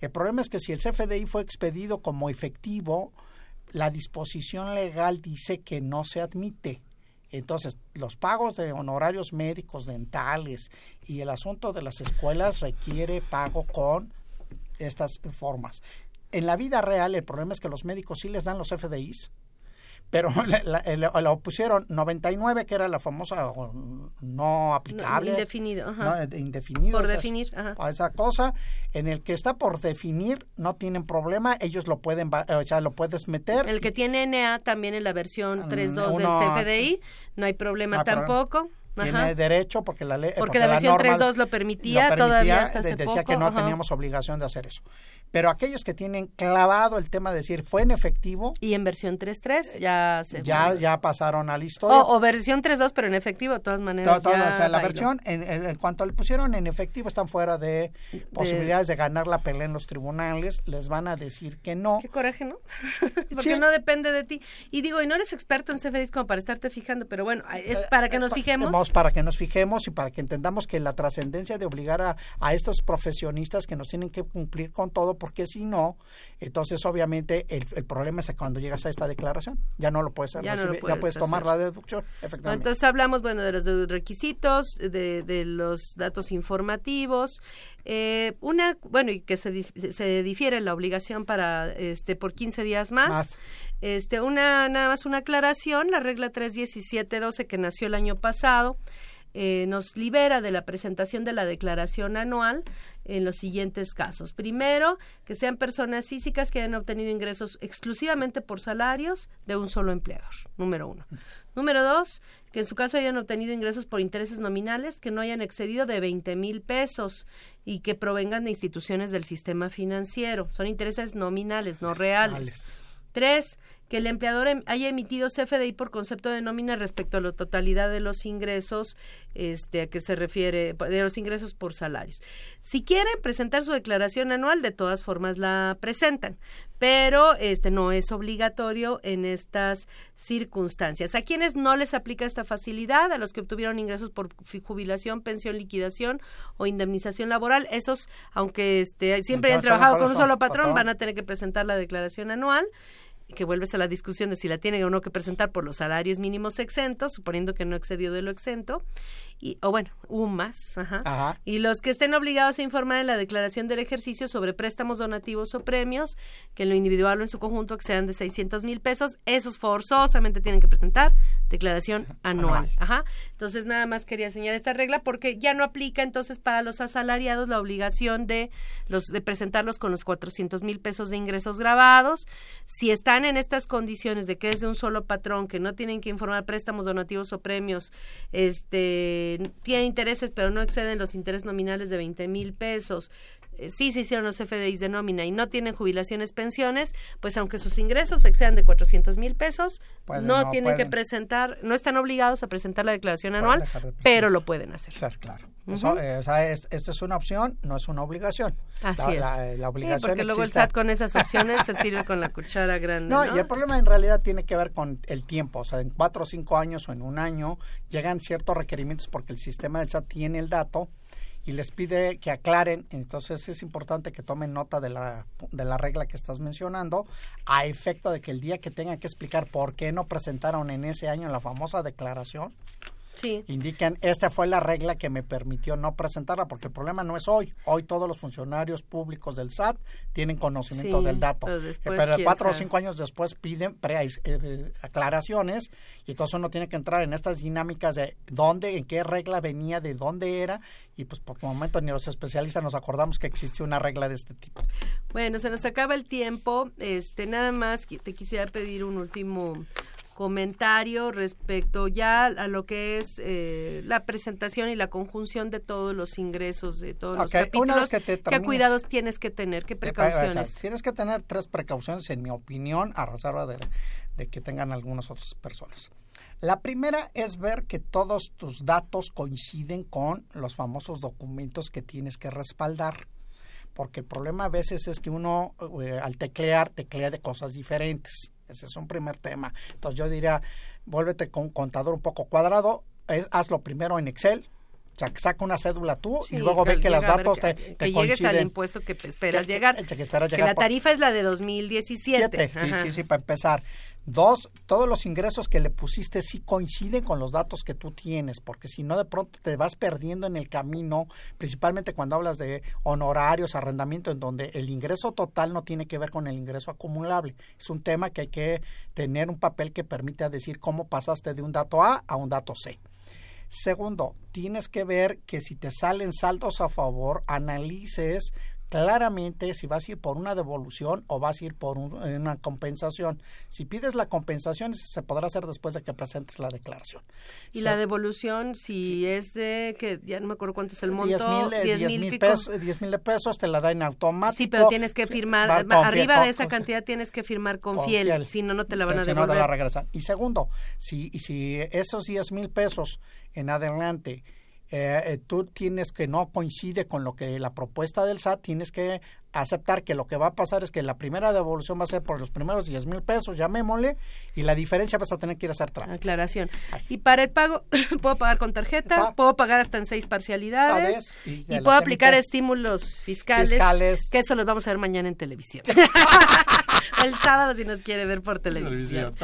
el problema es que si el CFDI fue expedido como efectivo, la disposición legal dice que no se admite. Entonces, los pagos de honorarios médicos, dentales y el asunto de las escuelas requiere pago con estas formas. En la vida real, el problema es que los médicos sí les dan los FDIs, pero la pusieron 99, que era la famosa no aplicable. No, indefinido, ajá. ¿no? De- indefinido. Por esas- definir, ajá. esa cosa en el que está por definir no tienen problema ellos lo pueden o sea lo puedes meter El que tiene NA también en la versión Mm, 3.2 del uno- CFDI, no hay problema No hay problema. Tiene derecho porque la ley Porque la versión 3.2 lo permitía, todavía hasta hace de- decía poco, que no ajá. teníamos obligación de hacer eso pero aquellos que tienen clavado el tema de decir fue en efectivo Y en versión 3.3 ya se ya ya pasaron a la historia o, o versión 3.2 pero en efectivo de todas maneras. Todo- todo, ya o sea, la bailó. versión, en, cuanto le pusieron en efectivo, están fuera de posibilidades de ganar la pelea en los tribunales. Les van a decir que no. Qué coraje, ¿no? Porque Sí. no depende de ti. Y digo, y no eres experto en CFDIs como para estarte fijando, pero bueno, es para que nos fijemos. Vamos para que nos fijemos y para que entendamos que la trascendencia de obligar a, a estos profesionistas que nos tienen que cumplir con todo, porque si no, entonces obviamente el, el problema es que cuando llegas a esta declaración, ya no lo puedes hacer, Ya no puedes ya puedes tomar hacer. la deducción, efectivamente. Entonces hablamos, bueno, de los requisitos, de, de los datos informativos, eh, una, bueno, y que se, se difiere la obligación para, este, por 15 días más. Más. Este, una, nada más una aclaración, la regla 31712 que nació el año pasado, eh, nos libera de la presentación de la declaración anual en los siguientes casos. Primero, que sean personas físicas que hayan obtenido ingresos exclusivamente por salarios de un solo empleador, número uno. Número dos, que en su caso hayan obtenido ingresos por intereses nominales que no hayan excedido de 20 mil pesos y que provengan de instituciones del sistema financiero. Son intereses nominales, no reales. Tres, que el empleador em- haya emitido CFDI por concepto de nómina respecto a la totalidad de los ingresos, este, a que se refiere, de los ingresos por salarios. Si quieren presentar su declaración anual, de todas formas la presentan, pero este no es obligatorio en estas circunstancias. A quienes no les aplica esta facilidad, a los que obtuvieron ingresos por jubilación, pensión, liquidación o indemnización laboral, esos, aunque este, siempre hayan trabajado con un solo patrón, patrón. van a tener que presentar la declaración anual que vuelves a la discusión de si la tienen o no que presentar por los salarios mínimos exentos, suponiendo que no excedió de lo exento, y, o bueno, un más, ajá. Ajá. Y los que estén obligados a informar en la declaración del ejercicio sobre préstamos donativos o premios, que en lo individual o en su conjunto excedan de 600 mil pesos, esos forzosamente tienen que presentar declaración anual. Ajá. Entonces, nada más quería señalar esta regla porque ya no aplica entonces para los asalariados la obligación de los de presentarlos con los 400 mil pesos de ingresos grabados. Si están en estas condiciones de que es de un solo patrón, que no tienen que informar préstamos donativos o premios, este, tienen intereses pero no exceden los intereses nominales de 20 mil pesos, eh, sí se hicieron los FDIs de nómina y no tienen jubilaciones, pensiones, pues aunque sus ingresos excedan de 400 mil pesos, Pueden, no, no tienen que presentar, no están obligados a presentar la declaración anual, de pero lo pueden hacer. Ser, claro. Eso, eh, o sea, es, esta es una opción, no es una obligación. Así la, es. La, la obligación sí, porque luego el. SAT con esas opciones se sirve con la cuchara grande. No, No, y el problema en realidad tiene que ver con el tiempo. O sea, en cuatro o cinco años o en un año llegan ciertos requerimientos porque el sistema del SAT tiene el dato y les pide que aclaren. Entonces es importante que tomen nota de la, de la regla que estás mencionando a efecto de que el día que tengan que explicar por qué no presentaron en ese año la famosa declaración, Sí. indiquen, esta fue la regla que me permitió no presentarla, porque el problema no es hoy. Hoy todos los funcionarios públicos del SAT tienen conocimiento Sí, del dato. pero después, pero quién cuatro o cinco años después piden pre eh, eh, aclaraciones y entonces uno tiene que entrar en estas dinámicas de dónde, en qué regla venía, de dónde era y pues por el momento ni los especialistas nos acordamos que existía una regla de este tipo. Bueno, se nos acaba el tiempo. Este, nada más te quisiera pedir un último comentario respecto ya a lo que es eh, la presentación y la conjunción de todos los ingresos de todos los capítulos. que te ¿Qué cuidados tienes que tener? ¿Qué Eh, precauciones? Tienes que tener tres precauciones, en mi opinión, a reserva de, de que tengan algunas otras personas. La primera es ver que todos tus datos coinciden con los famosos documentos que tienes que respaldar. Porque el problema a veces es que uno eh, al teclear, teclea de cosas diferentes. Ese es un primer tema. Entonces yo diría, vuélvete con un contador un poco cuadrado, es- hazlo primero en Excel, saca una cédula tú Sí, y luego ve que los datos que, te, que te llegues al impuesto que esperas Que- llegar. que- esperas llegar la por- tarifa es la de 2017. Siete, sí, sí, sí, para empezar. Dos, todos los ingresos que le pusiste sí coinciden con los datos que tú tienes, porque si no de pronto te vas perdiendo en el camino, principalmente cuando hablas de honorarios, arrendamiento, en donde el ingreso total no tiene que ver con el ingreso acumulable. Es un tema que hay que tener un papel que permita decir cómo pasaste de un dato A a un dato C. Segundo, tienes que ver que si te salen saldos a favor, analices claramente si vas a ir por una devolución o vas a ir por un- una compensación. Si pides la compensación, se podrá hacer después de que presentes la declaración. Y Se- la devolución, si es de, que ya no me acuerdo cuánto es el monto, 10 mil, eh, 10 10 mil mil pesos, 10 mil pesos te la dan en automático. Sí, pero tienes que firmar, Va arriba de esa cantidad tienes que firmar con, con fiel, fiel. si no, no te la van a Si no, te devolver. la regresan. Y segundo, si, si esos 10 mil pesos en adelante eh, eh, tú tienes que no coincide con lo que la propuesta del SAT, tienes que aceptar que lo que va a pasar es que la primera devolución va a ser por los primeros 10 mil pesos, llamémosle, y la diferencia vas a tener que ir a hacer trámite. Aclaración. Y para el pago, puedo pagar con tarjeta, puedo pagar hasta en seis parcialidades y puedo aplicar estímulos fiscales, Fiscales. que eso los vamos a ver mañana en televisión. el sábado si nos quiere ver por televisión.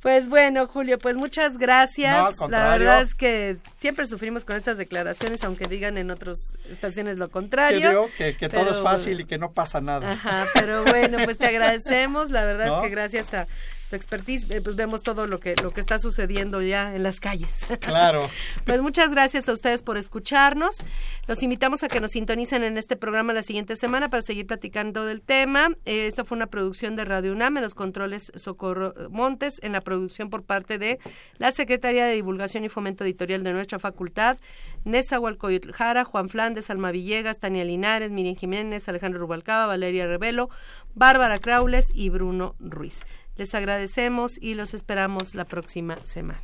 Pues bueno, Julio, pues muchas gracias. No, la verdad es que siempre sufrimos con estas declaraciones, aunque digan en otras estaciones lo Que, contrario. digo que, que todo pero- es fácil y que no pasa nada. Ajá, pero bueno, pues te agradecemos. La verdad ¿No? es que gracias a tu expertise, eh, pues vemos todo lo que, lo que está sucediendo ya en las calles. Claro. Pues muchas gracias a ustedes por escucharnos. Los invitamos a que nos sintonicen en este programa la siguiente semana para seguir platicando del tema. Eh, esta fue una producción de Radio UNAM en los controles Socorro Montes, en la producción por parte de la Secretaría de Divulgación y Fomento Editorial de nuestra facultad, Nesa Hualcoyotl Jara, Juan Flandes, Alma Villegas, Tania Linares, Miriam Jiménez, Alejandro Rubalcaba, Valeria Revelo, Bárbara Craules y Bruno Ruiz. Les agradecemos y los esperamos la próxima semana.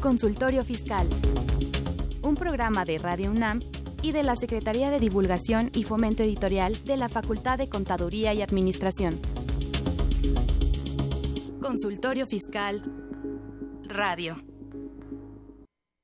Consultorio Fiscal. Un programa de Radio UNAM y de la Secretaría de Divulgación y Fomento Editorial de la Facultad de Contaduría y Administración. Consultorio Fiscal Radio.